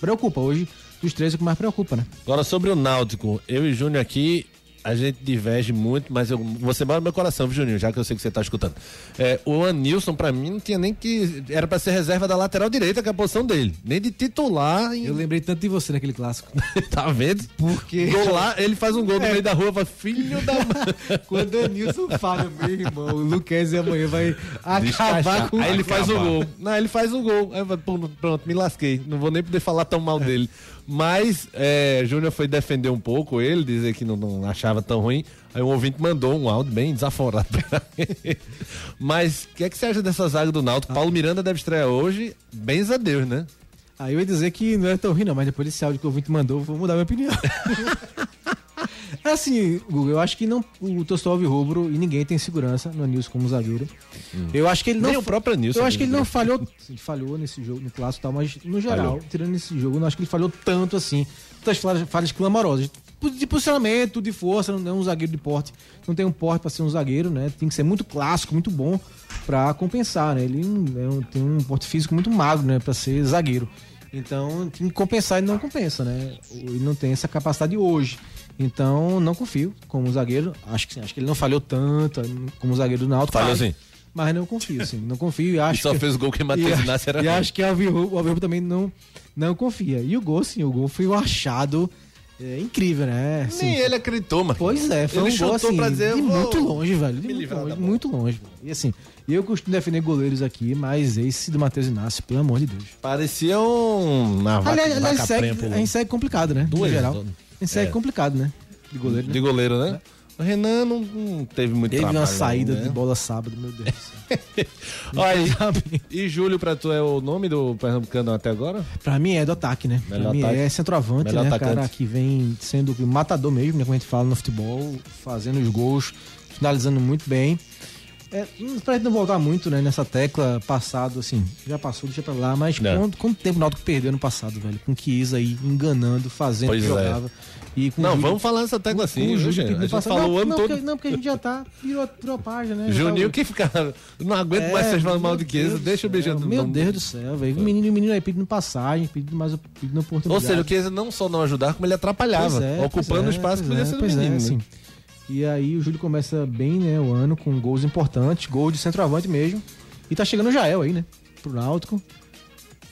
preocupa. Hoje, dos três, é o que mais preocupa, né?
Agora sobre o Náutico, eu e Júnior aqui, a gente diverge muito, mas eu, você mora no meu coração, viu, Juninho? Já que eu sei que você tá escutando. É, o Anilson, pra mim, não tinha nem que. Era pra ser reserva da lateral direita, que é a posição dele. Nem de titular. Em...
Eu lembrei tanto de você naquele clássico. *laughs*
tá vendo?
Porque.
Gol lá, ele faz um gol no
É.
meio da rua, fala, filho da. *laughs*
Quando o Nilson falha, meu irmão, o Luquezzi amanhã vai acabar
Descachar.
com
Aí ele faz o
Acabar.
gol. Não, ele faz o gol. Aí eu falo, pronto, me lasquei. Não vou nem poder falar tão mal dele. Mas é, Júnior foi defender um pouco ele, dizer que não, não achava tão ruim. Aí um ouvinte mandou um áudio bem desaforado pra ele. Mas o que é que você acha dessa zaga do Náutico? Paulo Miranda deve estrear hoje. Bens a Deus, né?
Aí eu ia dizer que não é tão ruim, não, mas depois desse áudio que o ouvinte mandou, eu vou mudar minha opinião. *laughs* É assim, Google, eu acho que não, o torcedor rubro e ninguém tem segurança no Nilson como zagueiro. Eu acho que ele não.
Nem o próprio Nilson
Eu acho que ele não falhou. Ele falhou nesse jogo, no clássico e tal, mas no geral,
Falhou.
tirando esse jogo, eu não acho que ele falhou tanto assim. Tantas falhas, falhas clamorosas. De posicionamento, de força, não é um zagueiro de porte. Não tem um porte pra ser um zagueiro, né? Tem que ser muito clássico, muito bom pra compensar, né? Ele é um- tem um porte físico muito magro, né? Pra ser zagueiro. Então, tem que compensar e não compensa, né? Ele não tem essa capacidade hoje. Então, não confio como zagueiro. Acho que, acho que ele não falhou tanto como zagueiro do Náutico.
Falhou sim.
Mas não confio, sim. Não confio e *laughs* acho
E só
que...
fez o gol que Matheus Inácio era
E acho que o Alvirru- o Alvirru também não, não confia. E o gol, sim. O gol foi um achado é, incrível, né? Assim,
Nem ele acreditou, mano.
Pois é, foi
Ele
um gol assim,
pra dizer,
de muito longe, velho. De muito longe, muito longe. E assim, eu costumo defender goleiros aqui, mas esse do Matheus Inácio, pelo amor de Deus.
Parecia um. Uma vaca,
Aliás, aliás
vaca
segue,
prenha pulando.
a gente segue complicado, né?
Duas,
no geral.
dono.
Gente segue
É.
complicado, né? De goleiro, né?
De goleiro, né? O Renan não, não teve muito
Teve
trabalho.
uma saída
né?
de bola sábado, meu Deus do céu. *laughs*
Olha.
Sabe?
E Júlio, pra tu é o nome do Pernambucano até agora?
Pra mim é do ataque, né?
Melhor
pra mim
ataque.
é centroavante,
Melhor
né?
atacante.
Cara que vem sendo matador mesmo, né? Como a gente fala no futebol, fazendo os gols, finalizando muito bem. É, hum, pra gente não voltar muito, né, nessa tecla passado, assim, já passou, deixa pra lá, mas
É.
quanto, quanto tempo o Náutico perdeu no passado, velho? Com o Chiesa aí enganando, fazendo
Pois
o que
é.
jogava. E com o
Não,
Júlio-
vamos falar nessa tecla
com
assim,
o
viu,
Júlio
A gente
passado.
falou
não,
o ano
não,
todo.
Porque, não, porque a gente já tá, virou, virou a página, né?
Juninho que fica. Não aguento
É,
mais vocês falando mal de
Deus
deixa o
do
beijando
Meu Deus do céu, velho. O menino, o menino aí pedindo passagem, pedindo mais pedindo
Ou
oportunidade.
seja, o Chiesa não só não ajudar, como ele atrapalhava,
é,
ocupando o
é,
espaço que podia
é,
ser do
é,
menino. né?
assim. E aí o Júlio começa bem, né, o ano com gols importantes, gol de centroavante mesmo. E tá chegando o Jael aí, né? Pro Náutico.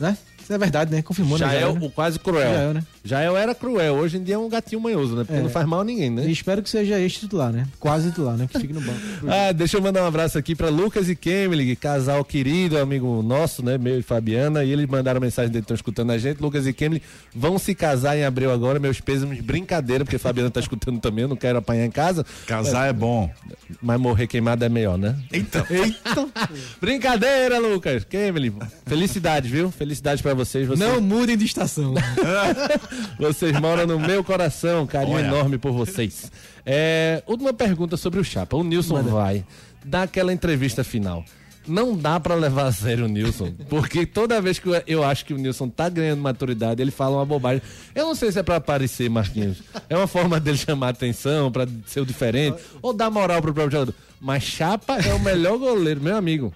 Né? Isso é verdade, né? Confirmou, né?
Jael,
né?
o quase cruel.
Jael, né?
Jael era cruel, hoje em dia é um gatinho manhoso, né? Porque
É.
não faz mal a ninguém, né?
E espero que seja este titular, né? Quase titular, né? Que fique no banco. *laughs*
Ah, deixa eu mandar um abraço aqui pra Lucas e Kemily, casal querido, amigo nosso, né? Meu e Fabiana. E eles mandaram mensagem dele, estão escutando a gente. Lucas e Kemily vão se casar em abril agora. Meus pêsames, brincadeira, porque Fabiana tá *laughs* escutando também. Eu não quero apanhar em casa.
Casar é bom.
Mas morrer queimado é melhor, né?
Então. *laughs*
Eita! Brincadeira, Lucas. Kemily, felicidades, viu? Felicidades pra vocês. vocês.
Não mudem de estação. *laughs*
Vocês moram no meu coração, carinho
Olha.
enorme por vocês. É, última pergunta sobre o Chapa. O Nilson vai dar aquela entrevista final. Não dá pra levar a sério o Nilson, porque toda vez que eu- eu acho que o Nilson tá ganhando maturidade, ele fala uma bobagem. Eu não sei se é pra aparecer, Marquinhos. É uma forma dele chamar atenção, pra ser o diferente, ou dar moral pro próprio jogador. Mas Chapa é o melhor goleiro, meu amigo.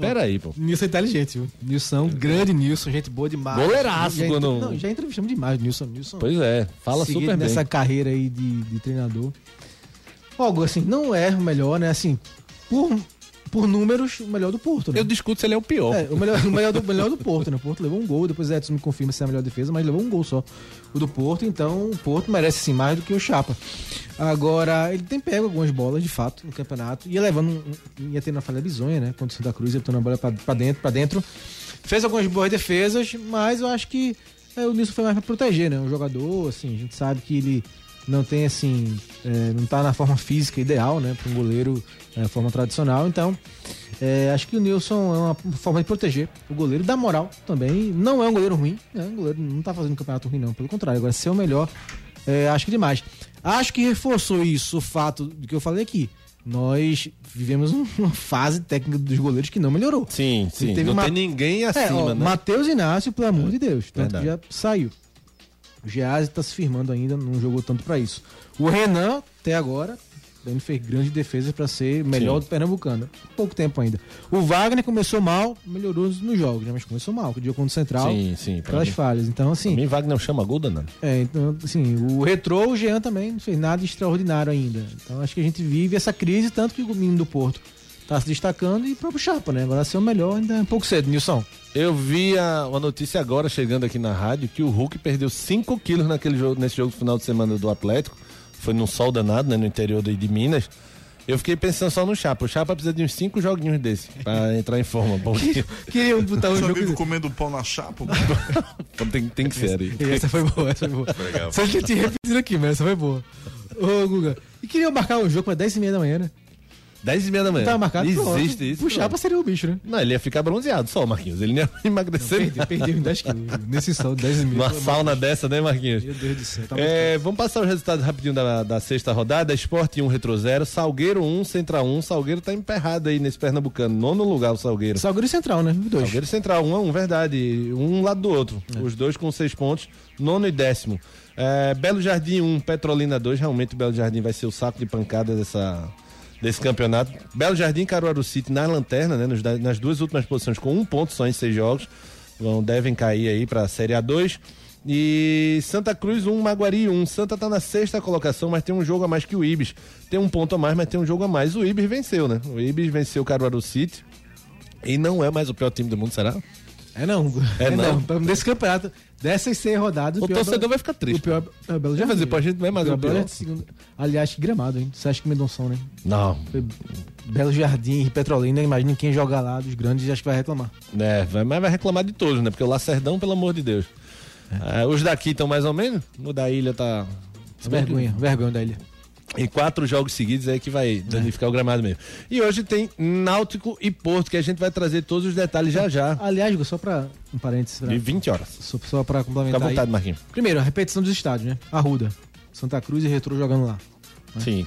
Pera aí, pô.
Nilson é inteligente, viu? Nilson, grande Nilson, gente boa demais.
Goleiraço,
já,
quando-
Não, já entrevistamos demais Nilson. Nilson
Pois é, fala super bem.
nessa carreira aí de, de treinador. Algo assim, não é o melhor, né? Assim, por, por números, o melhor do Porto, né?
Eu discuto se ele é o pior.
É, o melhor, o melhor, do, melhor do Porto, né? O Porto levou um gol, depois Edson me confirma se é a melhor defesa, mas levou um gol só. O do Porto, então o Porto merece sim mais do que o Chapa. Agora, ele tem pego algumas bolas, de fato, no campeonato. Ia levando, ia tendo uma falha bizonha, né? Contra o Santa Cruz, ele botou a bola pra, pra dentro, pra dentro. Fez algumas boas defesas, mas eu acho que é, o Nilson foi mais pra proteger, né? Um jogador, assim, a gente sabe que ele não tem assim, é, não tá na forma física ideal, né, para um goleiro, é, forma tradicional. Então, é, acho que o Nilson é uma forma de proteger o goleiro, da moral também. Não é um goleiro ruim, né? O goleiro não tá fazendo um campeonato ruim, não. Pelo contrário, agora ser o melhor, é, acho que demais. Acho que reforçou isso o fato do que eu falei aqui. Nós vivemos um- uma fase técnica dos goleiros que não melhorou.
Sim, sim.
Teve
Não
uma-
tem ninguém
É,
acima,
ó,
né?
Matheus Inácio, pelo amor de Deus. Tanto que já saiu. O Geazi tá se firmando ainda, não jogou tanto pra isso. O Renan, até agora, ele fez grandes defesas pra ser melhor
Sim.
do Pernambucano. Pouco tempo ainda. O Wagner começou mal, melhorou nos jogos, né? Mas começou mal, que o contra o Central.
Sim, sim, pra
Pelas
mim.
falhas. Então, assim.
Também Wagner chama gol, danado.
É, então, assim, o Retrô, o Jean também não fez nada extraordinário ainda. Então acho que a gente vive essa crise, tanto que o menino do Porto tá se destacando e o próprio Chapa, né? Agora ser o melhor ainda é um pouco cedo, Nilson.
Eu vi a, uma notícia agora chegando aqui na rádio que o Hulk perdeu 5 quilos naquele jogo, nesse jogo final de semana do Atlético. Foi num sol danado, né? No interior de, de Minas. Eu fiquei pensando só no Chapa. O Chapa precisa de uns 5 joguinhos desse pra *laughs* entrar em forma. Porque
Queria botar um
Seu
jogo.
amigo comendo pão na chapa? *laughs*
tem, tem que ser aí.
Essa foi boa, essa foi boa.
Legal.
Só que eu te repetindo aqui, mas essa foi boa. Ô, Guga. E queria marcar o jogo pra 10 e meia da manhã, né?
10 e meia da manhã.
Não tava marcado?
Existe
Pronto.
isso.
Puxar pra seria o bicho, né?
Não, ele ia ficar bronzeado só, Marquinhos. Ele não ia *laughs* emagrecer.
Perdeu, perdeu em 10 quilos. Nesse sol, 10 e meia.
Uma sauna dessa, né, Marquinhos?
Meu Deus do céu. Tá
É, vamos passar os resultados rapidinho da, da sexta rodada. Esporte 1, Retro 0. Salgueiro 1, Central 1. Salgueiro tá emperrado aí nesse Pernambucano. Nono lugar o Salgueiro.
Salgueiro Central, né? Dois.
Salgueiro e Central, 1 a 1, verdade. Um lado do outro. Os dois com seis pontos. Nono e décimo. É, Belo Jardim 1, Petrolina 2. Realmente o Belo Jardim vai ser o saco de pancada dessa, desse campeonato. Belo Jardim e Caruaru City na lanterna, né? nos nas duas últimas posições com um ponto só em seis jogos. Vão, devem cair aí pra Série A2. E Santa Cruz 1, Maguari 1. Santa tá na sexta colocação, mas tem um jogo a mais que o Ibis. Tem um ponto a mais, mas tem um jogo a mais. O Ibis venceu, né? O Ibis venceu o Caruaru City. E não é mais o pior time do mundo, será?
É não, Guga.
É não?
Desse campeonato, dessas 100 rodadas,
O
pior é
torcedor vai ficar triste.
O pior é o Belo Jardim.
fazer, pô, a gente não é mais o
Belo
pior.
Jardim, segundo- Aliás, gramado, hein? Você acha que Mendonção, né?
Não.
Belo Jardim e Petrolina, imagina quem joga lá dos grandes, acho que vai reclamar.
É, vai- mas vai reclamar de todos, né? Porque o Lacerdão, pelo amor de Deus. Ah, os daqui estão mais ou menos. O da ilha tá.
Vergonha, vergonha da ilha.
Em quatro jogos seguidos é que vai danificar o gramado mesmo. E hoje tem Náutico e Porto, que a gente vai trazer todos os detalhes já já.
Aliás, só pra um parênteses, pra,
De 20 horas.
só, só
Fica
complementar
à vontade,
aí.
Marquinhos.
Primeiro, a repetição dos estádios, né? Arruda, Santa Cruz e Retro jogando lá.
Sim.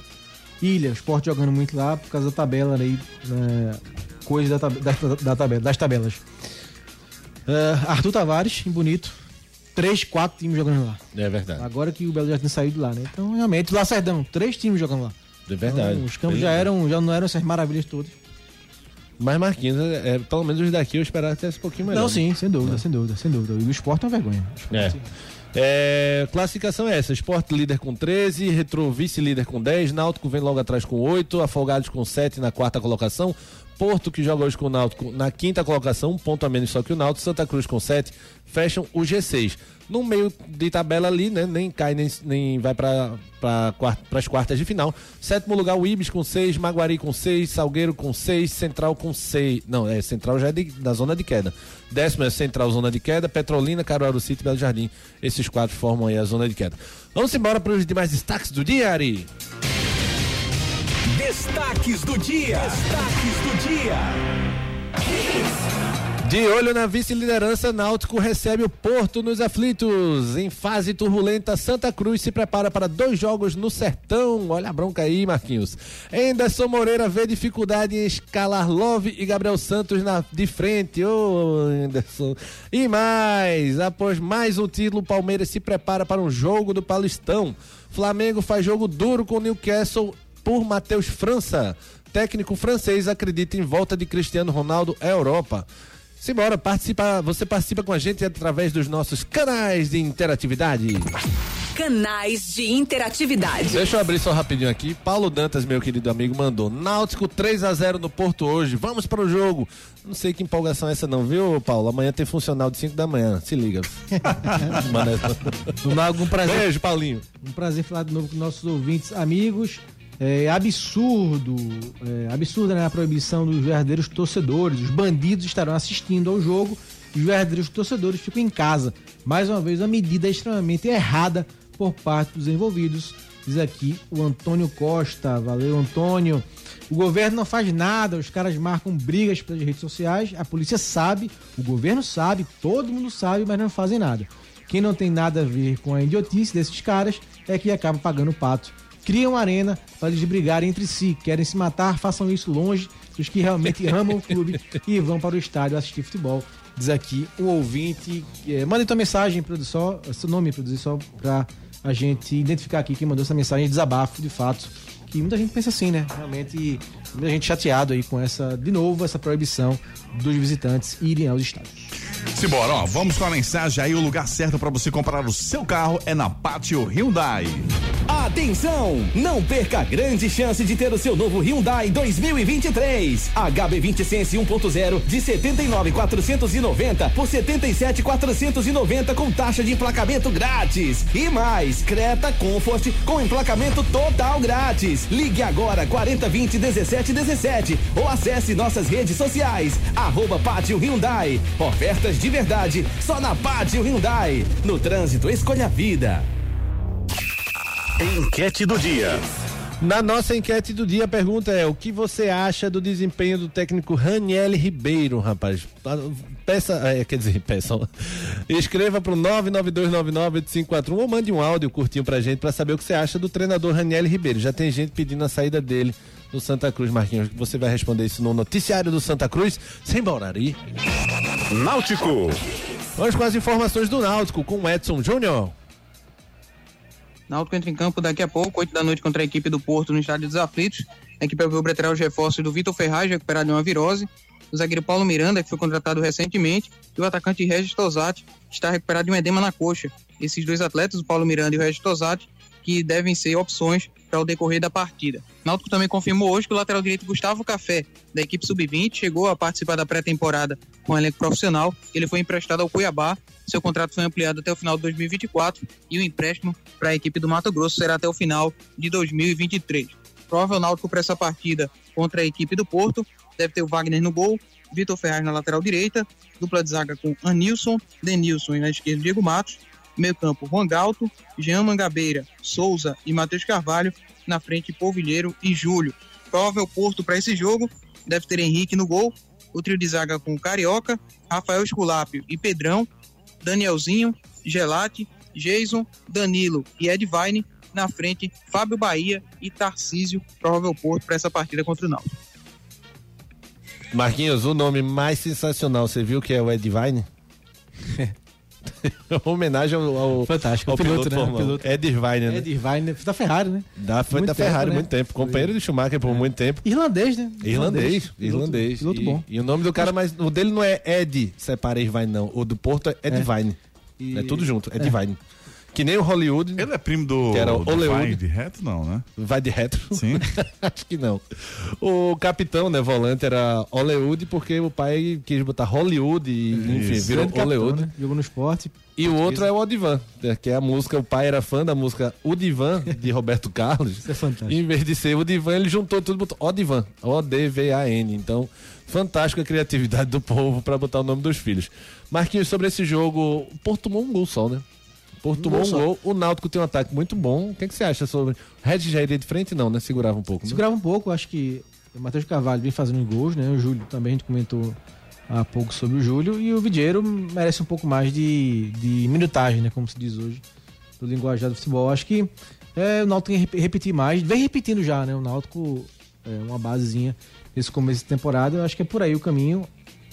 Ilha, Sport jogando muito lá por causa da tabela aí, né, coisa da, tab- da, da tabela, das tabelas. Ah, Arthur Tavares, em Bonito, três, quatro times jogando lá.
É verdade.
Agora que o Belo Jardim saiu de lá, né? Então, realmente, Lacerdão, três times jogando lá.
É verdade.
Então, os campos já eram, já não eram essas maravilhas todas.
Mas Marquinhos, é, é, pelo menos os daqui eu esperava tivesse um pouquinho melhor.
Não, sim, sem dúvida, sem dúvida, sem dúvida. E o esporte é uma vergonha.
É. É, classificação é essa: Sport líder com 13, Retro vice-líder com 10, Náutico vem logo atrás com 8, Afogados com 7 na quarta colocação, Porto, que joga hoje com o Náutico, na quinta colocação, um ponto a menos só que o Náutico, Santa Cruz com 7, fecham o G6. No meio de tabela ali, né? Nem cai, nem, nem vai para para as quartas de final. Sétimo lugar, o Ibis com 6, Maguari com 6, Salgueiro com 6, Central com 6. Não, é Central já é de- da zona de queda. Décimo é Central, zona de queda, Petrolina, Caruaru City e Belo Jardim. Esses quatro formam aí a zona de queda. Vamos embora para os demais destaques do dia, Ari.
Destaques do dia. Destaques do dia.
De olho na vice-liderança, Náutico recebe o Porto nos aflitos. Em fase turbulenta, Santa Cruz se prepara para dois jogos no Sertão. Olha a bronca aí, Marquinhos. Anderson Moreira vê dificuldade em escalar Love e Gabriel Santos na, de frente. Ô, Anderson. E mais, após mais um título, Palmeiras se prepara para um jogo do Paulistão. Flamengo faz jogo duro com Newcastle por Matheus França. Técnico francês acredita em volta de Cristiano Ronaldo à Europa. Simbora, participa, você participa com a gente através dos nossos canais de interatividade.
Canais de interatividade.
Deixa eu abrir só rapidinho aqui. Paulo Dantas, meu querido amigo, mandou Náutico 3 a 0 no Porto hoje. Vamos para o jogo. Não sei que empolgação é essa não, viu, Paulo? Amanhã tem funcional de 5 da manhã. Se liga. Manda essa.
Um prazer.
Beijo, Paulinho.
Um prazer falar de novo com nossos ouvintes, amigos. É absurdo, é absurda né, a proibição dos verdadeiros torcedores. Os bandidos estarão assistindo ao jogo e os verdadeiros torcedores ficam em casa. Mais uma vez, uma medida extremamente errada por parte dos envolvidos. Diz aqui o Antônio Costa. Valeu, Antônio. O governo não faz nada, os caras marcam brigas pelas redes sociais, a polícia sabe, o governo sabe, todo mundo sabe, mas não fazem nada. Quem não tem nada a ver com a idiotice desses caras é que acaba pagando o pato. Criam uma arena para eles brigarem entre si, querem se matar, façam isso longe dos que realmente *laughs* amam o clube e vão para o estádio assistir futebol. Diz aqui o ouvinte. É, manda tua mensagem, produção, seu nome, produzir só para a gente identificar aqui quem mandou essa mensagem de desabafo, de fato. Que muita gente pensa assim, né? Realmente, muita gente chateado aí com essa, de novo, essa proibição dos visitantes irem aos estádios.
Simbora, ó, vamos com a mensagem aí. O lugar certo para você comprar o seu carro é na Pátio Hyundai.
Atenção! Não perca a grande chance de ter o seu novo Hyundai 2023. HB20 Sense 1.0 de 79.490 por 77.490 com taxa de emplacamento grátis. E mais, Creta Comfort com emplacamento total grátis. Ligue agora 4020 1717 ou acesse nossas redes sociais. Arroba Pátio Hyundai. Ofertas de verdade só na Pátio Hyundai. No trânsito, escolha a vida.
Enquete do dia.
Na nossa enquete do dia, a pergunta é: o que você acha do desempenho do técnico Raniel Ribeiro, rapaz? Peça, é, quer dizer, peça. Escreva pro 992998541 ou mande um áudio curtinho pra gente pra saber o que você acha do treinador Raniel Ribeiro. Já tem gente pedindo a saída dele no Santa Cruz, Marquinhos. Você vai responder isso no noticiário do Santa Cruz, sem Baurari.
Náutico.
Vamos com as informações do Náutico com o Edson Júnior.
Náutico entra em campo daqui a pouco, 8 da noite, contra a equipe do Porto no estádio dos Aflitos. A equipe vai preparar os reforços do Vitor Ferraz, recuperado de uma virose. O zagueiro Paulo Miranda, que foi contratado recentemente. E o atacante Regis Tosati, que está recuperado de um edema na coxa. Esses dois atletas, o Paulo Miranda e o Regis Tosati, que devem ser opções para o decorrer da partida. Náutico também confirmou hoje que o lateral direito Gustavo Café, da equipe sub-20, chegou a participar da pré-temporada com o elenco profissional. Ele foi emprestado ao Cuiabá. Seu contrato foi ampliado até o final de 2024 e o empréstimo para a equipe do Mato Grosso será até o final de 2023. Provável Náutico para essa partida contra a equipe do Porto deve ter o Wagner no gol, Vitor Ferraz na lateral direita, dupla de zaga com Anilson, Denilson e na esquerda Diego Matos, meio campo Juan Galto, Jean Mangabeira, Souza e Matheus Carvalho, na frente Polvilheiro e Júlio. Provável Porto para esse jogo deve ter Henrique no gol, o trio de zaga com Carioca, Rafael Esculápio e Pedrão, Danielzinho, Gelate, Jason, Danilo e Edvine, na frente Fábio Bahia e Tarcísio, provável Porto para essa partida contra o Náutico.
Marquinhos, o nome mais sensacional, você viu que é o Edvine? *laughs* *laughs* homenagem ao, ao,
Fantástico,
ao
o piloto, né?
piloto,
O piloto.
Ed Vine, né?
Ed Vine, da Ferrari, né?
Da, foi
Muito
da
tempo,
Ferrari
né?
muito tempo. Companheiro de Schumacher por muito tempo.
Irlandês, né?
Irlandês, irlandês.
Piloto
e,
bom.
E o nome do cara, mas o dele não é Ed Separei Vine, não. O do Porto é Ed
É.
Vine.
E-
É tudo junto, Ed
É.
Vine. Que nem o Hollywood.
Ele é primo do,
Que era o
do
Hollywood.
Vai de reto, não, né?
Vai de retro?
Sim. *laughs*
Acho que não. O capitão, né, volante, era Hollywood porque o pai quis botar Hollywood e, enfim,
Isso.
virou
Grande capitão,
Hollywood.
né? Jogou no esporte.
E o outro é o Odivan, né, que é a música, o pai era fã da música O Divan, de Roberto Carlos.
Isso é fantástico.
Em vez de ser o Divan, ele juntou tudo e botou Odivan, O-D-V-A-N. Então, fantástica a criatividade do povo para botar o nome dos filhos. Marquinhos, sobre esse jogo, o Porto tomou um gol só, né? Porto tomou um
gol
o Náutico tem um ataque muito bom. O que, é que você acha sobre. Regis já iria de frente? Não, né? Segurava um pouco. né?
Segurava um pouco, acho que o Matheus Carvalho vem fazendo gols, né? O Júlio também, a gente comentou há pouco sobre o Júlio. E o Vidieiro merece um pouco mais de, de minutagem, né? Como se diz hoje, do linguajar do futebol. Acho que é, o Náutico tem que rep- repetir mais. Vem repetindo já, né? O Náutico é uma basezinha nesse começo de temporada. Eu acho que é por aí o caminho.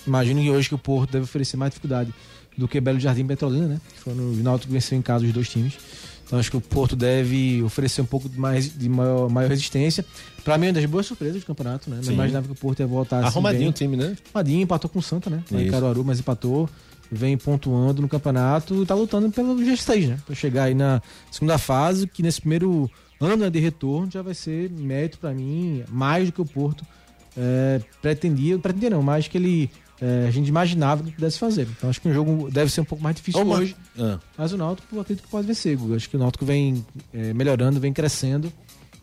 Imagino que hoje que o Porto deve oferecer mais dificuldade do que Belo Jardim e Petrolina, né? Foi no Náutico venceu em casa os dois times. Então acho que o Porto deve oferecer um pouco mais de maior, maior resistência. Pra mim, é uma das boas surpresas do campeonato, né? Não
Sim.
imaginava que o Porto ia voltar assim.
Arrumadinho
bem.
o time, né?
Arrumadinho, empatou com o Santa, né? Lá em. Caruaru, mas empatou. Vem pontuando no campeonato e tá lutando pelo G6, né? Pra chegar aí na segunda fase, que nesse primeiro ano de retorno já vai ser mérito pra mim, mais do que o Porto é, pretendia. Pretendia não, mais que ele. É, a gente imaginava que pudesse fazer. Então acho que o jogo deve ser um pouco mais difícil hoje.
Ah.
Mas o Náutico eu acredito que pode vencer, Guga. Acho que o Náutico vem é, melhorando, vem crescendo.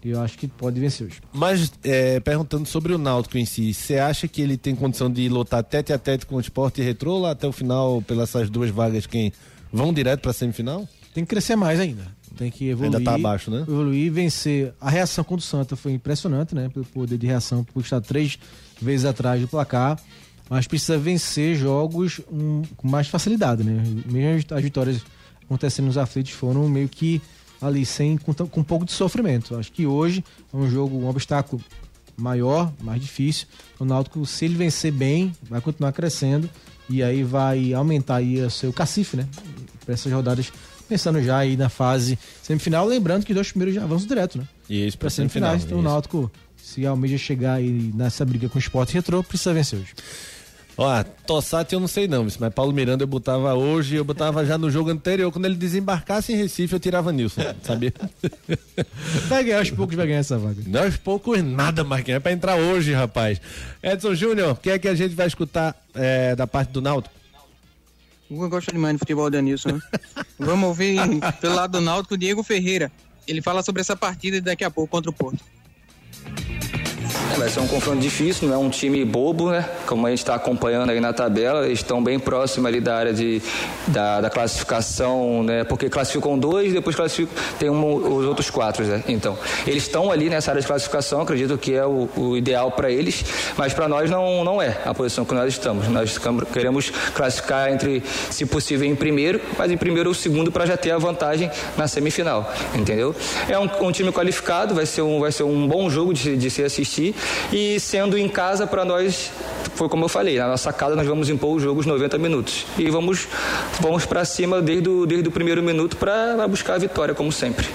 E eu acho que pode vencer hoje.
Mas é, perguntando sobre o Náutico em si, você acha que ele tem condição de lutar tete a tete com o Sport e Retrô lá até o final, pelas essas duas vagas, quem vão direto pra semifinal?
Tem que crescer mais ainda. Tem que evoluir.
Ainda tá abaixo, né?
Evoluir e vencer. A reação contra o Santa foi impressionante, né? Pelo poder de reação, por estar três vezes atrás do placar. Mas precisa vencer jogos um, com mais facilidade, né? Mesmo as vitórias acontecendo nos aflitos foram meio que ali sem com, com um pouco de sofrimento. Acho que hoje é um jogo, um obstáculo maior, mais difícil. O Náutico, se ele vencer bem, vai continuar crescendo e aí vai aumentar aí o seu cacife, né? Para essas rodadas, pensando já aí na fase semifinal, lembrando que dois primeiros já avançam direto, né?
E isso
Para semifinais. Então o Náutico, se almeja chegar aí nessa briga com o Sport Retrô, precisa vencer hoje.
Ó, Tossati eu não sei não, mas Paulo Miranda eu botava hoje, eu botava já no jogo anterior, quando ele desembarcasse em Recife, eu tirava Nilson, sabia? *laughs*
Vai ganhar aos poucos, vai ganhar essa vaga.
Não, aos poucos nada, Marquinhos, é pra entrar hoje, rapaz. Edson Júnior, o que é que a gente vai escutar é, da parte do Náutico?
Eu gosto demais de futebol do Anilson. Né? Vamos ouvir pelo lado do Náutico o Diego Ferreira. Ele fala sobre essa partida daqui a pouco contra o Porto.
É, Vai ser um confronto difícil, não é um time bobo, né? Como a gente está acompanhando aí na tabela, eles estão bem próximos ali da área de, da, da classificação, né? Porque classificam dois, depois classificam, tem um, os outros quatro, né? Então, eles estão ali nessa área de classificação, acredito que é o, o ideal para eles, mas para nós não, não é a posição que nós estamos. Nós queremos classificar entre, se possível, em primeiro, mas em primeiro ou segundo para já ter a vantagem na semifinal, entendeu? É um, um time qualificado, vai ser um, vai ser um bom jogo de, de se assistir e sendo em casa para nós foi como eu falei, na nossa casa nós vamos impor os jogos 90 minutos e vamos vamos para cima desde o, desde o primeiro minuto para buscar a vitória como sempre.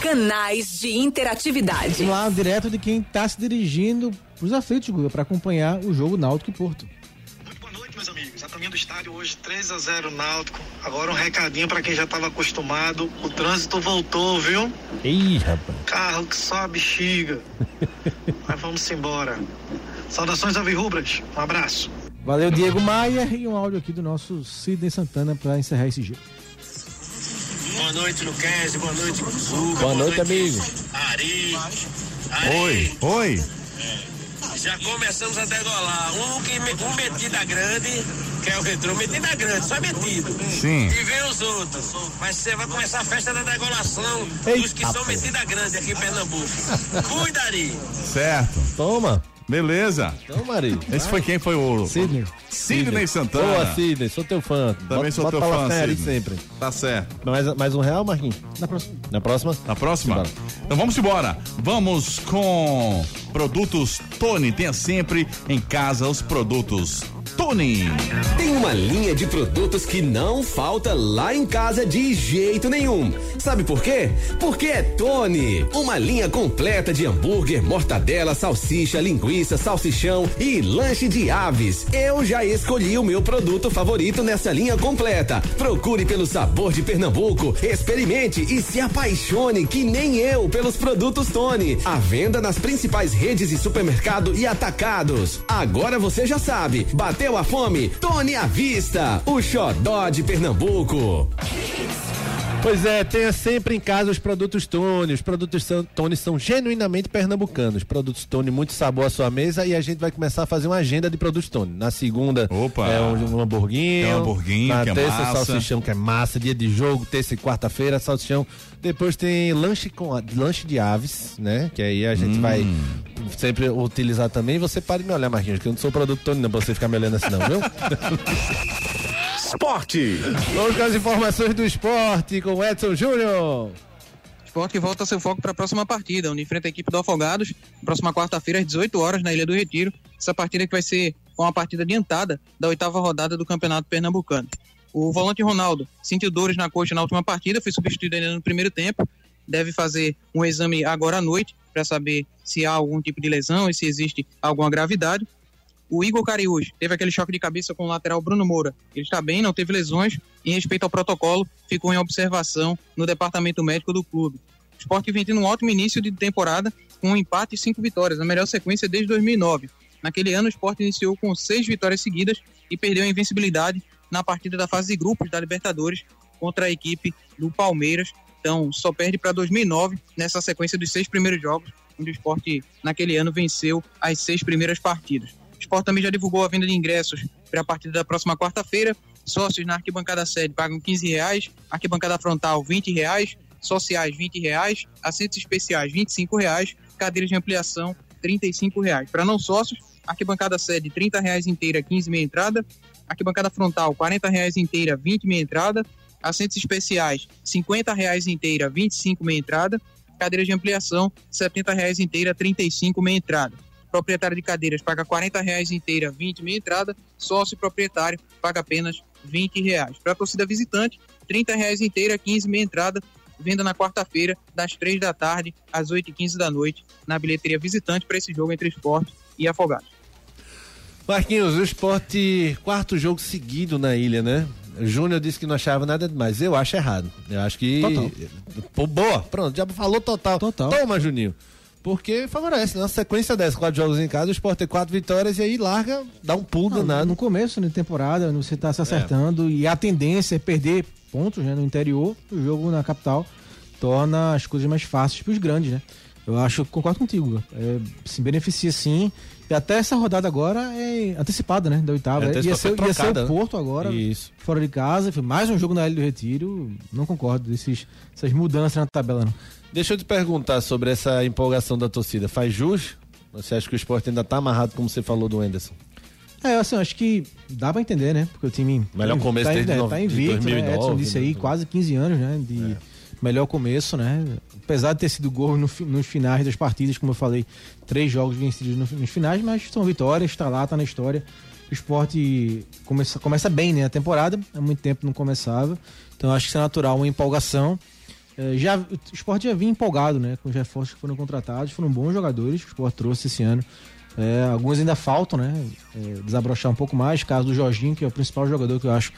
Canais de interatividade.
Vamos lá, direto de quem está se dirigindo os aflitos, para acompanhar o jogo Náutico e Porto.
Caminho do estádio hoje 3 a 0 Náutico. Agora um recadinho para quem já estava acostumado. O trânsito voltou, viu?
Ih, rapaz.
Carro que só a bexiga. *laughs* Mas vamos embora. Saudações alvirrubras. Um abraço.
Valeu, Diego Maia, e um áudio aqui do nosso Sidney Santana para encerrar esse jogo.
Boa noite, Luquez. Boa noite, Zuga.
Boa noite, amigo.
Ari.
Oi, oi.
Já começamos a degolar. Um, que, me- um metida grande, que é o retrô, metida grande, só metido.
Sim.
E vem os outros. Mas você vai começar a festa da degolação dos que
Eita,
são metida grande aqui em Pernambuco. *laughs* Cuida, Ari.
Certo.
Toma.
Beleza.
Então, Mari.
Esse foi quem foi o.
Sidney.
Sidney Santana.
Boa, Sidney, sou teu fã.
Também
Bota-
sou
bota
teu fã, Sidney.
sempre.
Tá certo.
Mais, mais um real, Marquinhos?
Na próxima.
Na próxima?
Na próxima?
Simbora.
Então vamos embora. Vamos com produtos Tony. Tenha sempre em casa os produtos Tony.
Tem uma linha de produtos que não falta lá em casa de jeito nenhum. Sabe por quê? Porque é Tony. Uma linha completa de hambúrguer, mortadela, salsicha, linguiça, salsichão e lanche de aves. Eu já escolhi o meu produto favorito nessa linha completa. Procure pelo sabor de Pernambuco, experimente e se apaixone que nem eu pelos produtos Tony. À venda nas principais redes de supermercado e atacados. Agora você já sabe. Bateu a fome? Tony à vista. O xodó de Pernambuco.
Pois é, tenha sempre em casa os produtos Tony. Os produtos são- Tony são genuinamente pernambucanos. Produtos Tony, muito sabor à sua mesa e a gente vai começar a fazer uma agenda de produtos Tony. Na segunda
Opa.
é um, um hamburguinho.
Tem um hamburguinho,
Na
que é
terça,
massa.
salsichão, que é massa. Dia de jogo, terça e quarta-feira, salsichão. Depois tem lanche com a- lanche de aves, né? Que aí a gente
Hum.
vai sempre utilizar também. Você pare de me olhar, Marquinhos, que eu não sou produto Tony, não, pra você ficar me olhando assim, não, viu? *laughs*
Esporte.
Vamos com as informações do esporte com o Edson Júnior.
Esporte que volta seu foco para a próxima partida, onde enfrenta a equipe do Afogados, próxima quarta-feira, às 18 horas, na Ilha do Retiro. Essa partida que vai ser uma partida adiantada da oitava rodada do Campeonato Pernambucano. O volante Ronaldo sentiu dores na coxa na última partida, foi substituído ainda no primeiro tempo. Deve fazer um exame agora à noite para saber se há algum tipo de lesão e se existe alguma gravidade. O Igor Cariús teve aquele choque de cabeça com o lateral Bruno Moura. Ele está bem, não teve lesões. Em respeito ao protocolo, ficou em observação no departamento médico do clube. O Sport vem tendo um ótimo início de temporada, com um empate e cinco vitórias, a melhor sequência desde 2009. Naquele ano, o Sport iniciou com seis vitórias seguidas e perdeu a invencibilidade na partida da fase de grupos da Libertadores contra a equipe do Palmeiras. Então, só perde para 2009 nessa sequência dos seis primeiros jogos, onde o Sport, naquele ano, venceu as seis primeiras partidas. O Sport também já divulgou a venda de ingressos para a partida da próxima quarta-feira. Sócios na arquibancada sede pagam 15 reais, arquibancada frontal 20 reais, sociais 20 reais, assentos especiais 25 reais, cadeiras de ampliação 35 reais. Para não sócios, arquibancada sede 30 reais inteira, 15 meia entrada, arquibancada frontal 40 reais inteira, 20 meia entrada, assentos especiais 50 reais inteira, 25 meia entrada, cadeira de ampliação 70 reais inteira, 35 meia entrada. Proprietário de cadeiras paga 40 reais inteira, 20 meia entrada, sócio proprietário paga apenas 20 reais. Para a torcida visitante, 30 reais inteira, 15 meia entrada, venda na quarta-feira, das 3 da tarde às 8 e 15 da noite, na bilheteria visitante para esse jogo entre esporte e afogados.
Marquinhos, o esporte, quarto jogo seguido na ilha, né? O Júnior disse que não achava nada demais. Eu acho errado. Eu acho que.
Total.
Pô, boa, pronto, já falou total.
Total.
Toma, Juninho. Porque favorece, né? Uma sequência dessa, quatro jogos em casa, o Sport tem quatro vitórias e aí larga, dá um pulo
Não,
danado.
No começo da temporada, você está se acertando e a tendência é perder pontos né, no interior. O jogo na capital torna as coisas mais fáceis para os grandes, né? Eu acho, concordo contigo. É, se beneficia sim. E até essa rodada agora é antecipada, né? Da oitava.
É,
ia, ser, ia ser o
né?
Porto agora,
Isso.
fora de casa. Mais um jogo na Ilha do Retiro. Não concordo desses, essas mudanças na tabela, não.
Deixa eu te perguntar sobre essa empolgação da torcida. Faz jus? Você acha que o esporte ainda tá amarrado, como você falou do Anderson?
É, assim, acho que dá pra entender, né? Porque o time.
Melhor
tá,
começo
tá,
desde
é,
no-
tá
de
invicto,
2009,
né? Edson disse aí,
né?
quase 15 anos, né? De melhor começo, né? Apesar de ter sido gol no nos finais das partidas, como eu falei, três jogos vencidos no- nos finais, mas são vitórias, tá lá, tá na história. O esporte começa, começa bem, né? A temporada, há muito tempo não começava. Então acho que isso é natural, uma empolgação. É, já, o esporte já vinha empolgado, né? Com os reforços que foram contratados, foram bons jogadores que o esporte trouxe esse ano. É, alguns ainda faltam, né? É, desabrochar um pouco mais. Caso do Jorginho, que é o principal jogador que eu acho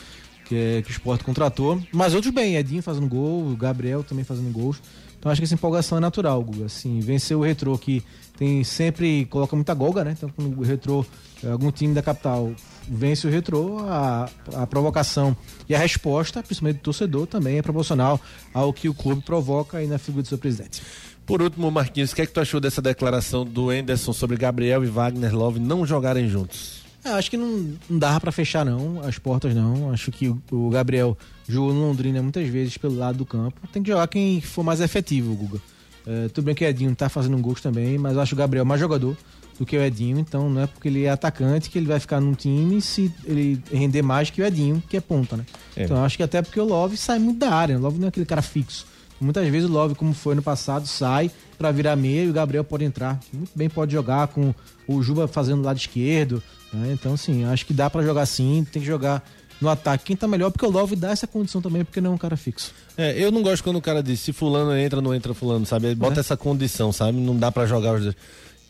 que, é, que o esporte contratou. Mas outros bem, Edinho fazendo gol, o Gabriel também fazendo gols. Então acho que essa empolgação é natural, Guga. Assim, vencer o Retrô que tem sempre, coloca muita golga, né? Então quando o Retrô, é, algum time da capital vence o Retrô, a, a provocação e a resposta, principalmente do torcedor, também é proporcional ao que o clube provoca aí na figura do seu presidente.
Por último, Marquinhos, o que é que tu achou dessa declaração do Anderson sobre Gabriel e Wagner Love não jogarem juntos?
É, acho que não, não dava pra fechar não, as portas não. Acho que o, Gabriel jogou no Londrina muitas vezes pelo lado do campo. Tem que jogar quem for mais efetivo, Guga. É, tudo bem que o Edinho tá fazendo gols também, mas eu acho o Gabriel mais jogador do que o Edinho, então não é porque ele é atacante que ele vai ficar num time se ele render mais que o Edinho, que é ponta, né?
É.
Então acho que até porque o Love sai muito da área, o Love não é aquele cara fixo. Muitas vezes o Love, como foi no passado, sai pra virar meia e o Gabriel pode entrar. Muito bem pode jogar com o Juba fazendo o lado esquerdo. Né? Então, assim, acho que dá pra jogar sim, tem que jogar no ataque. Quem tá melhor, porque o Love dá essa condição também, porque não é um cara fixo.
É, eu não gosto quando o cara diz se fulano entra, não entra fulano, sabe? Ele bota
É.
essa condição, sabe? Não dá pra jogar os dois.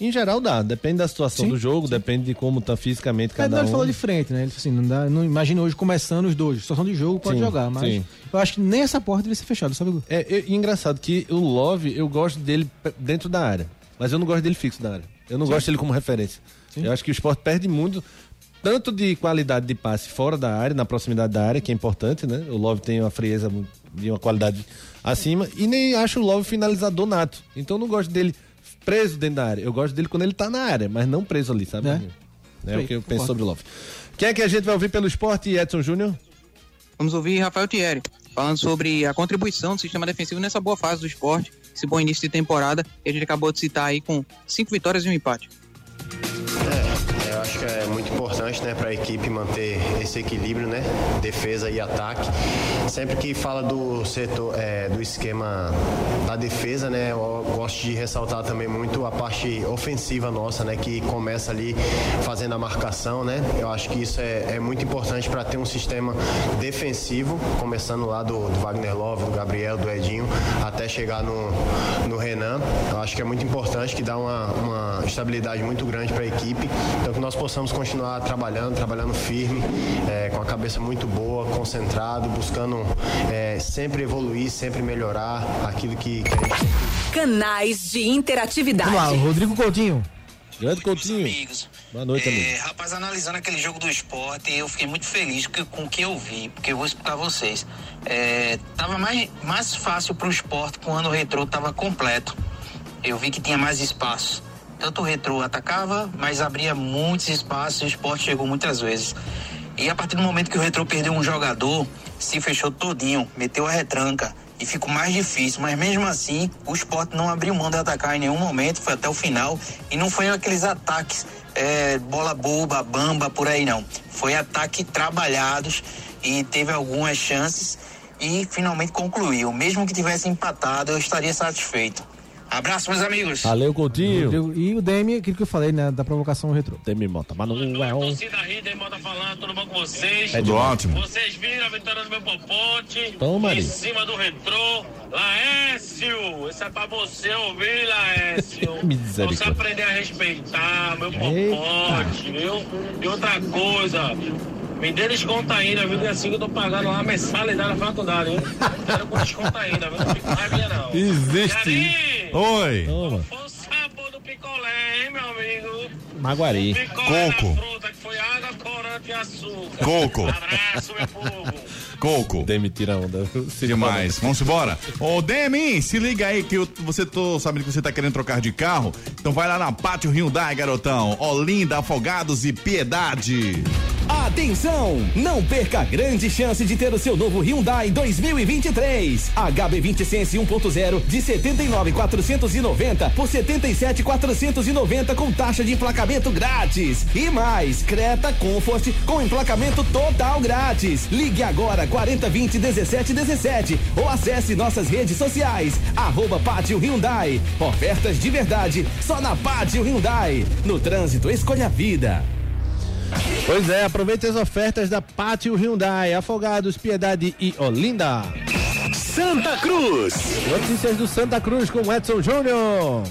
Em geral dá, depende da situação
Sim,
do jogo, depende de como tá fisicamente
É,
cada
não, ele
um.
falou de frente, né? Ele falou assim, não dá, não imagina hoje começando os dois. Situação de jogo pode
Sim,
jogar, mas
sim.
eu acho que nem essa porta deve ser fechada, sabe?
É, e engraçado que o Love, eu gosto dele dentro da área, mas eu não gosto dele fixo na área. Eu não
Sim.
gosto dele como referência.
Sim.
Eu acho que o esporte perde muito, tanto de qualidade de passe fora da área, na proximidade da área, que é importante, né? O Love tem uma frieza de uma qualidade acima, e nem acho o Love finalizador nato. Então eu não gosto dele preso dentro da área. Eu gosto dele quando ele tá na área, mas não preso ali, sabe?
É.
É, o que eu penso sobre o Love. Quem é que a gente vai ouvir pelo esporte, Edson Júnior?
Vamos ouvir Rafael Thierry, falando sobre a contribuição do sistema defensivo nessa boa fase do esporte, esse bom início de temporada, que a gente acabou de citar aí com cinco vitórias e um empate.
É, eu acho que é muito importante né, para a equipe manter esse equilíbrio, né? Defesa e ataque. Sempre que fala do setor, é, do esquema da defesa, né? Eu gosto de ressaltar também muito a parte ofensiva nossa, né? Que começa ali fazendo a marcação, né? Eu acho que isso é, é muito importante para ter um sistema defensivo, começando lá do, do Wagner Love, do Gabriel, do Edinho, até chegar no, no Renan. Eu acho que é muito importante, que dá uma, uma estabilidade muito grande para a equipe. Então que nós possamos continuar trabalhando, trabalhando firme, é, com a cabeça muito boa, concentrado, buscando é, sempre evoluir, sempre melhorar aquilo que, que
Canais de interatividade.
Vamos lá, o Rodrigo Coutinho.
Grande Coutinho. Boa noite,
É,
amigo.
rapaz, analisando aquele jogo do esporte, eu fiquei muito feliz com o que eu vi, porque eu vou explicar a vocês. É, tava mais, mais fácil pro esporte quando o retrô tava completo. Eu vi que tinha mais espaço. Tanto o retrô atacava, mas abria muitos espaços e o esporte chegou muitas vezes. E a partir do momento que o Retro perdeu um jogador, se fechou todinho, meteu a retranca e ficou mais difícil. Mas mesmo assim, o esporte não abriu mão de atacar em nenhum momento, foi até o final. E não foi aqueles ataques é, bola boba, bamba, por aí não. Foi ataque trabalhados e teve algumas chances e finalmente concluiu. Mesmo que tivesse empatado, eu estaria satisfeito. Abraço, meus amigos.
Valeu, Coutinho.
E o Demi, aquilo que eu falei, né? Da provocação retrô.
Demi Mota, Manuel.
Torcida Rida Mota falando, tudo bom com vocês?
É Tudo ótimo.
Vocês viram a vitória do meu popote?
Toma,
Em cima do retrô. Laércio, isso é pra você ouvir, Laércio. *laughs* Você aprender a respeitar meu
Eita.
popote, viu? E outra coisa. Me dê desconto ainda, viu? Que assim que eu tô pagando lá a mensalidade da faculdade, hein? Quero com desconto ainda, viu? Não fica mais minha, não.
Existe.
Oi.
Toma.
Sabor do picolé, hein, meu amigo?
Maguari.
Picolé
Coco.
Açúcar.
Coco.
Abraço, meu povo. *laughs*
Coco.
Demi tira onda. *laughs*
Demais. Vamos embora. Ô, Demi, se liga aí que eu- você tô sabendo que você tá querendo trocar de carro. Então vai lá na Pátio Hyundai, garotão. Olinda, Afogados e Piedade.
Atenção! Não perca a grande chance de ter o seu novo Hyundai 2023. HB20 Sense 1.0 de 79.490 por 77.490 com taxa de emplacamento grátis. E mais, Creta Comfort com emplacamento total grátis. Ligue agora 4020 1717 ou acesse nossas redes sociais. Arroba Pátio Hyundai. Ofertas de verdade só na Pátio Hyundai. No trânsito, escolha a vida.
Pois é, aproveite as ofertas da Pátio Hyundai, Afogados, Piedade e Olinda.
Santa Cruz.
Notícias do Santa Cruz com Edson Júnior.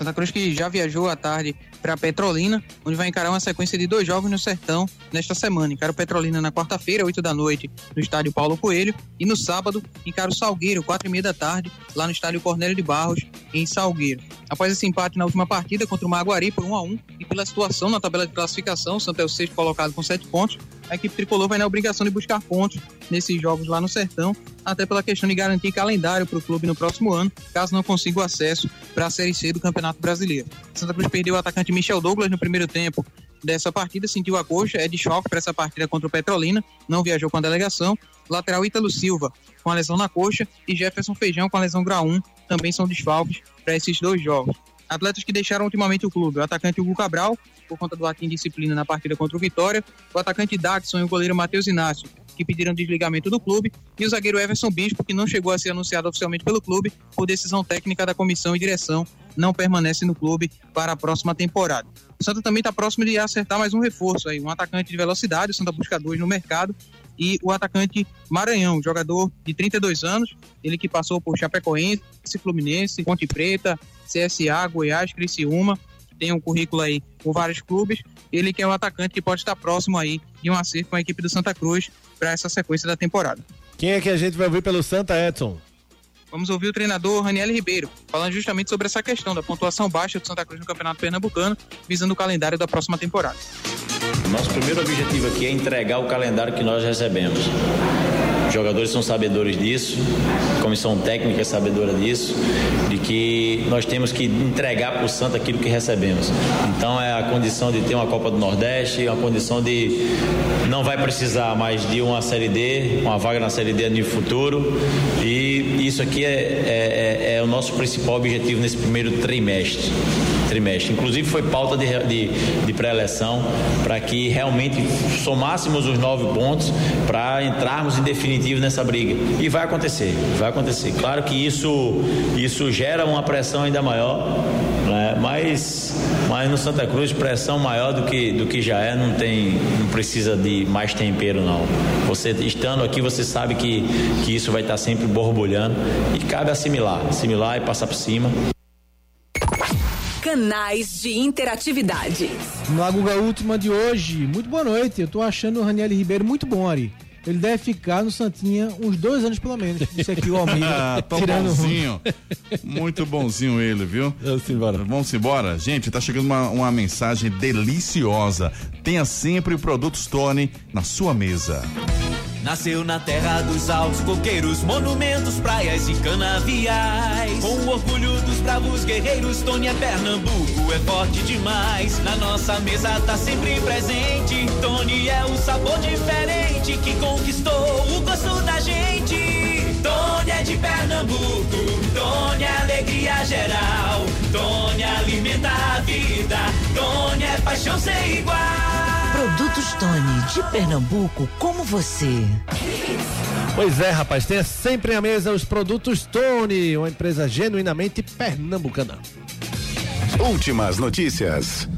Santa Cruz que já viajou à tarde para Petrolina, onde vai encarar uma sequência de dois jogos no Sertão nesta semana. Encara o Petrolina na quarta-feira, 8 da noite, no estádio Paulo Coelho, e no sábado encara o Salgueiro, quatro e meia da tarde, lá no estádio Cornélio de Barros, em Salgueiro. Após esse empate na última partida contra o Maguari por 1 a 1 e pela situação na tabela de classificação, o Santa é o sexto colocado com sete pontos, a equipe tricolor vai na obrigação de buscar pontos nesses jogos lá no Sertão, até pela questão de garantir calendário para o clube no próximo ano, caso não consiga o acesso para a Série C do Campeonato Brasileiro. Santa Cruz perdeu o atacante Michel Douglas no primeiro tempo dessa partida, sentiu a coxa, é de choque para essa partida contra o Petrolina, não viajou com a delegação. Lateral Ítalo Silva com a lesão na coxa e Jefferson Feijão com a lesão grau 1 também são desfalques para esses dois jogos. Atletas que deixaram ultimamente o clube, o atacante Hugo Cabral, por conta do ato indisciplina na partida contra o Vitória, o atacante Daxon e o goleiro Matheus Inácio, que pediram desligamento do clube, e o zagueiro Everson Bispo, que não chegou a ser anunciado oficialmente pelo clube, por decisão técnica da comissão e direção, não permanece no clube para a próxima temporada. O Santa também está próximo de acertar mais um reforço aí, um atacante de velocidade, o Santa busca dois no mercado, e o atacante Maranhão, jogador de 32 anos, ele que passou por Chapecoense, Fluminense, Ponte Preta, CSA, Goiás, Criciúma, tem um currículo aí por vários clubes, ele que é um atacante que pode estar próximo aí de um acerto com a equipe do Santa Cruz para essa sequência da temporada.
Quem é que a gente vai ouvir pelo Santa, Edson?
Vamos ouvir o treinador Raniel Ribeiro, falando justamente sobre essa questão da pontuação baixa do Santa Cruz no Campeonato Pernambucano, visando o calendário da próxima temporada.
Nosso primeiro objetivo aqui é entregar o calendário que nós recebemos. Os jogadores são sabedores disso, a comissão técnica é sabedora disso, de que nós temos que entregar para o Santa aquilo que recebemos. Então é a condição de ter uma Copa do Nordeste, uma condição de não vai precisar mais de uma Série D, uma vaga na Série D no futuro. E isso aqui é, é- é- é o nosso principal objetivo nesse primeiro trimestre. Trimestre. Inclusive foi pauta de, de, de pré-eleição para que realmente somássemos os nove pontos para entrarmos em definitivo nessa briga. E vai acontecer, vai acontecer. Claro que isso, isso gera uma pressão ainda maior, né? mas, mas no Santa Cruz pressão maior do que, do que já é, não tem, não precisa de mais tempero não. Você estando aqui, você sabe que, que isso vai estar sempre borbulhando e cabe assimilar, assimilar e passar por cima.
Canais de interatividade.
No Aguga Última de hoje, muito boa noite. Eu tô achando o Raniel Ribeiro muito bom, Ari. Ele deve ficar no Santinha uns dois anos pelo menos. Isso aqui o Almeida. *laughs*
Ah, tão
tirando
bonzinho. Muito bonzinho ele, viu? Vamos embora. Vamos embora. Gente, tá chegando uma, uma mensagem deliciosa. Tenha sempre produtos Tony na sua mesa.
Nasceu na terra dos altos coqueiros, monumentos, praias e canaviais. Com o orgulho dos bravos guerreiros, Tony é Pernambuco, é forte demais. Na nossa mesa tá sempre presente. Tony é o sabor diferente que conquistou o gosto da gente. Tony é de Pernambuco, Tony é alegria geral. Tony alimenta a vida, Tony é paixão sem igual.
Produtos Tony, de Pernambuco, como você.
Pois é, rapaz, tenha sempre à mesa os produtos Tony, uma empresa genuinamente pernambucana.
Últimas notícias.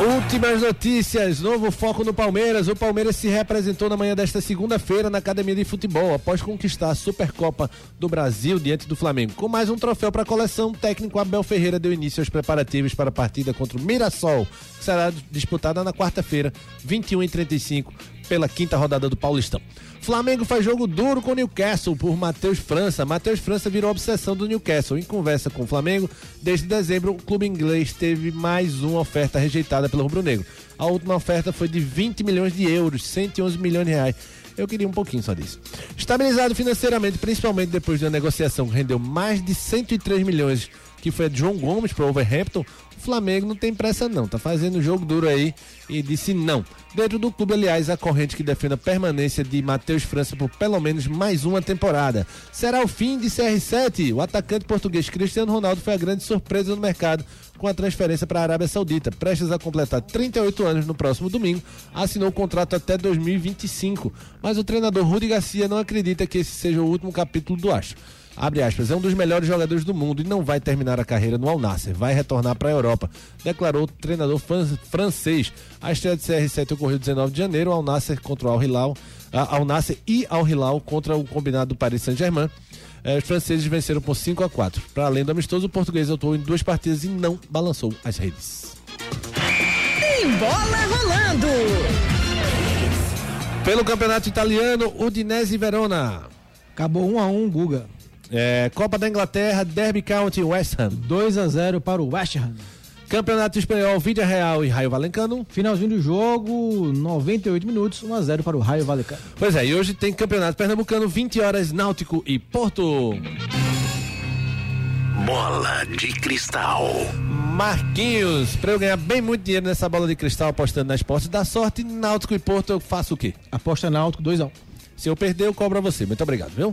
Últimas notícias, novo foco no Palmeiras. O Palmeiras se representou na manhã desta segunda-feira na Academia de Futebol, após conquistar a Supercopa do Brasil diante do Flamengo. Com mais um troféu para a coleção, o técnico Abel Ferreira deu início aos preparativos para a partida contra o Mirassol, que será disputada na quarta-feira, 21 e 35 pela quinta rodada do Paulistão. Flamengo faz jogo duro com o Newcastle por Matheus França. Matheus França virou obsessão do Newcastle. Em conversa com o Flamengo, desde dezembro, o clube inglês teve mais uma oferta rejeitada pelo Rubro Negro. A última oferta foi de 20 milhões de euros, 111 milhões de reais. Eu queria um pouquinho só disso. Estabilizado financeiramente, principalmente depois de uma negociação que rendeu mais de 103 milhões, que foi João Gomes para Overhampton, o Flamengo não tem pressa não, tá fazendo jogo duro aí e disse não. Dentro do clube, aliás, a corrente que defende a permanência de Matheus França por pelo menos mais uma temporada. Será o fim de CR7? O atacante português Cristiano Ronaldo foi a grande surpresa no mercado com a transferência para a Arábia Saudita. Prestes a completar 38 anos no próximo domingo, assinou o contrato até 2025. Mas o treinador Rudi Garcia não acredita que esse seja o último capítulo do Astro abre aspas, é um dos melhores jogadores do mundo e não vai terminar a carreira no Al Nasser, vai retornar para a Europa, declarou o treinador francês. A estreia de CR7 ocorreu 19 de janeiro, Al Nasser contra o Al Hilal, Al Nasser e Al Hilal contra o combinado do Paris Saint-Germain. Eh, os franceses venceram por 5 a 4. Para além do amistoso, o português atuou em duas partidas e não balançou as redes.
Tem bola rolando!
Pelo campeonato italiano, Udinese e Verona.
Acabou 1 a 1 Guga.
É, Copa da Inglaterra, Derby County West Ham.
2 a 0 para o West Ham.
Campeonato Espanhol, Vídea Real e Raio Valencano.
Finalzinho do jogo, 98 minutos, 1 a 0 para o Raio Valencano.
Pois é, e hoje tem Campeonato Pernambucano, 20 horas, Náutico e Porto.
Bola de cristal.
Marquinhos, para eu ganhar bem muito dinheiro nessa bola de cristal apostando na esporte da sorte, Náutico e Porto, eu faço o quê?
Aposta Náutico 2 a 1. Um.
Se eu perder, eu cobro a você. Muito obrigado, viu?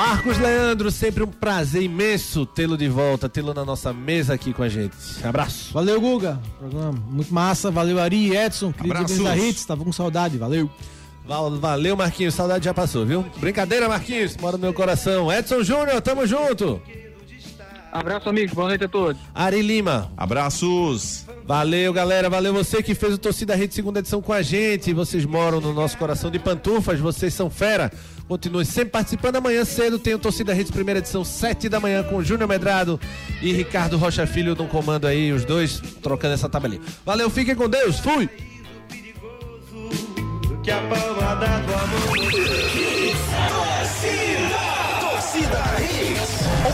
Marcos Leandro, sempre um prazer imenso tê-lo de volta, tê-lo na nossa mesa aqui com a gente. Abraço.
Valeu, Guga. Programa muito massa. Valeu, Ari, Edson, queridos da Hits. Tava com saudade. Valeu.
Valeu, Marquinhos. Saudade já passou, viu? Brincadeira, Marquinhos. Mora no meu coração. Edson Júnior, tamo junto.
Abraço, amigos. Boa noite a todos.
Ari Lima.
Abraços.
Valeu, galera. Valeu você que fez o Torcida Rede segunda edição com a gente. Vocês moram no nosso coração de pantufas. Vocês são fera. Continue sempre participando. Amanhã cedo tem o Torcida Rede primeira edição, sete da manhã, com Júnior Medrado e Ricardo Rocha Filho no comando aí, os dois trocando essa tabelinha. Valeu, fiquem com Deus. Fui.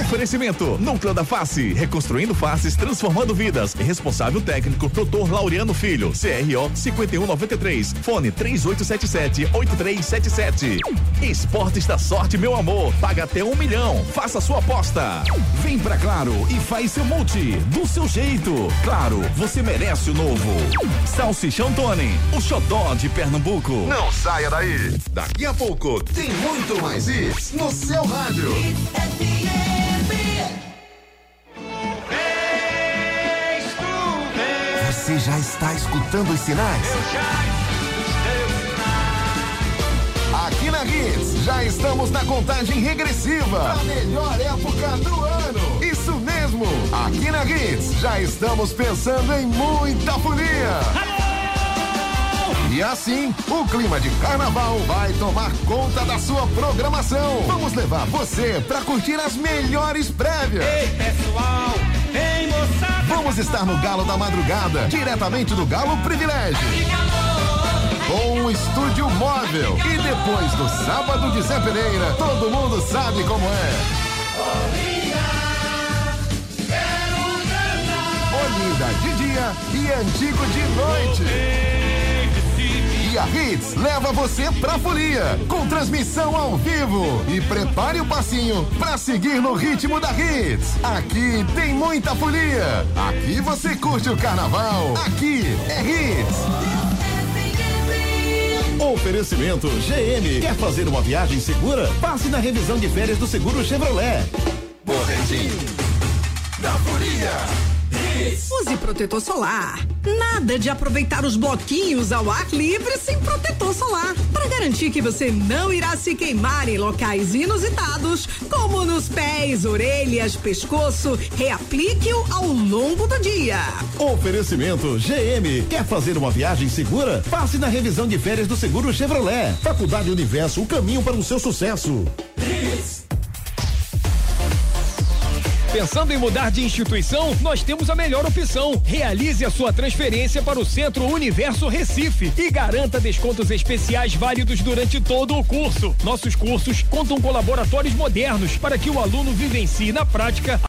Oferecimento: Núcleo da Face, reconstruindo faces, transformando vidas. Responsável técnico: Dr. Laureano Filho, CRO 5193, fone 3877-8377. Esportes da Sorte, meu amor. Paga até um milhão. Faça sua aposta. Vem pra Claro e faz seu multi. Do seu jeito. Claro, você merece o novo. Salsichão Tony, o xodó de Pernambuco.
Não saia daí. Daqui a pouco tem muito mais isso no seu rádio. Você já está escutando os sinais? Aqui na Hits, já estamos na contagem regressiva. A melhor época do ano. Isso mesmo. Aqui na Hits, já estamos pensando em muita folia. E assim, o clima de carnaval vai tomar conta da sua programação. Vamos levar você para curtir as melhores prévias.
Ei, pessoal
vamos estar no Galo da Madrugada, diretamente do Galo Privilégio. Com um estúdio móvel. E depois do sábado de Zé Pereira, todo mundo sabe como é. Olinda de dia e antigo de noite. E a Hits leva você pra folia, com transmissão ao vivo. E prepare o passinho pra seguir no ritmo da Hits. Aqui tem muita folia. Aqui você curte o carnaval. Aqui é Hits. Oferecimento GM. Quer fazer uma viagem segura? Passe na revisão de férias do seguro Chevrolet. Boletim da Folia.
Use protetor solar. Nada de aproveitar os bloquinhos ao ar livre sem protetor solar. Para garantir que você não irá se queimar em locais inusitados, como nos pés, orelhas, pescoço, reaplique-o ao longo do dia.
Oferecimento GM. Quer fazer uma viagem segura? Passe na revisão de férias do seguro Chevrolet. Faculdade Universo, o caminho para o seu sucesso.
Pensando em mudar de instituição? Nós temos a melhor opção. Realize a sua transferência para o Centro Universo Recife e garanta descontos especiais válidos durante todo o curso. Nossos cursos contam com laboratórios modernos para que o aluno vivencie na prática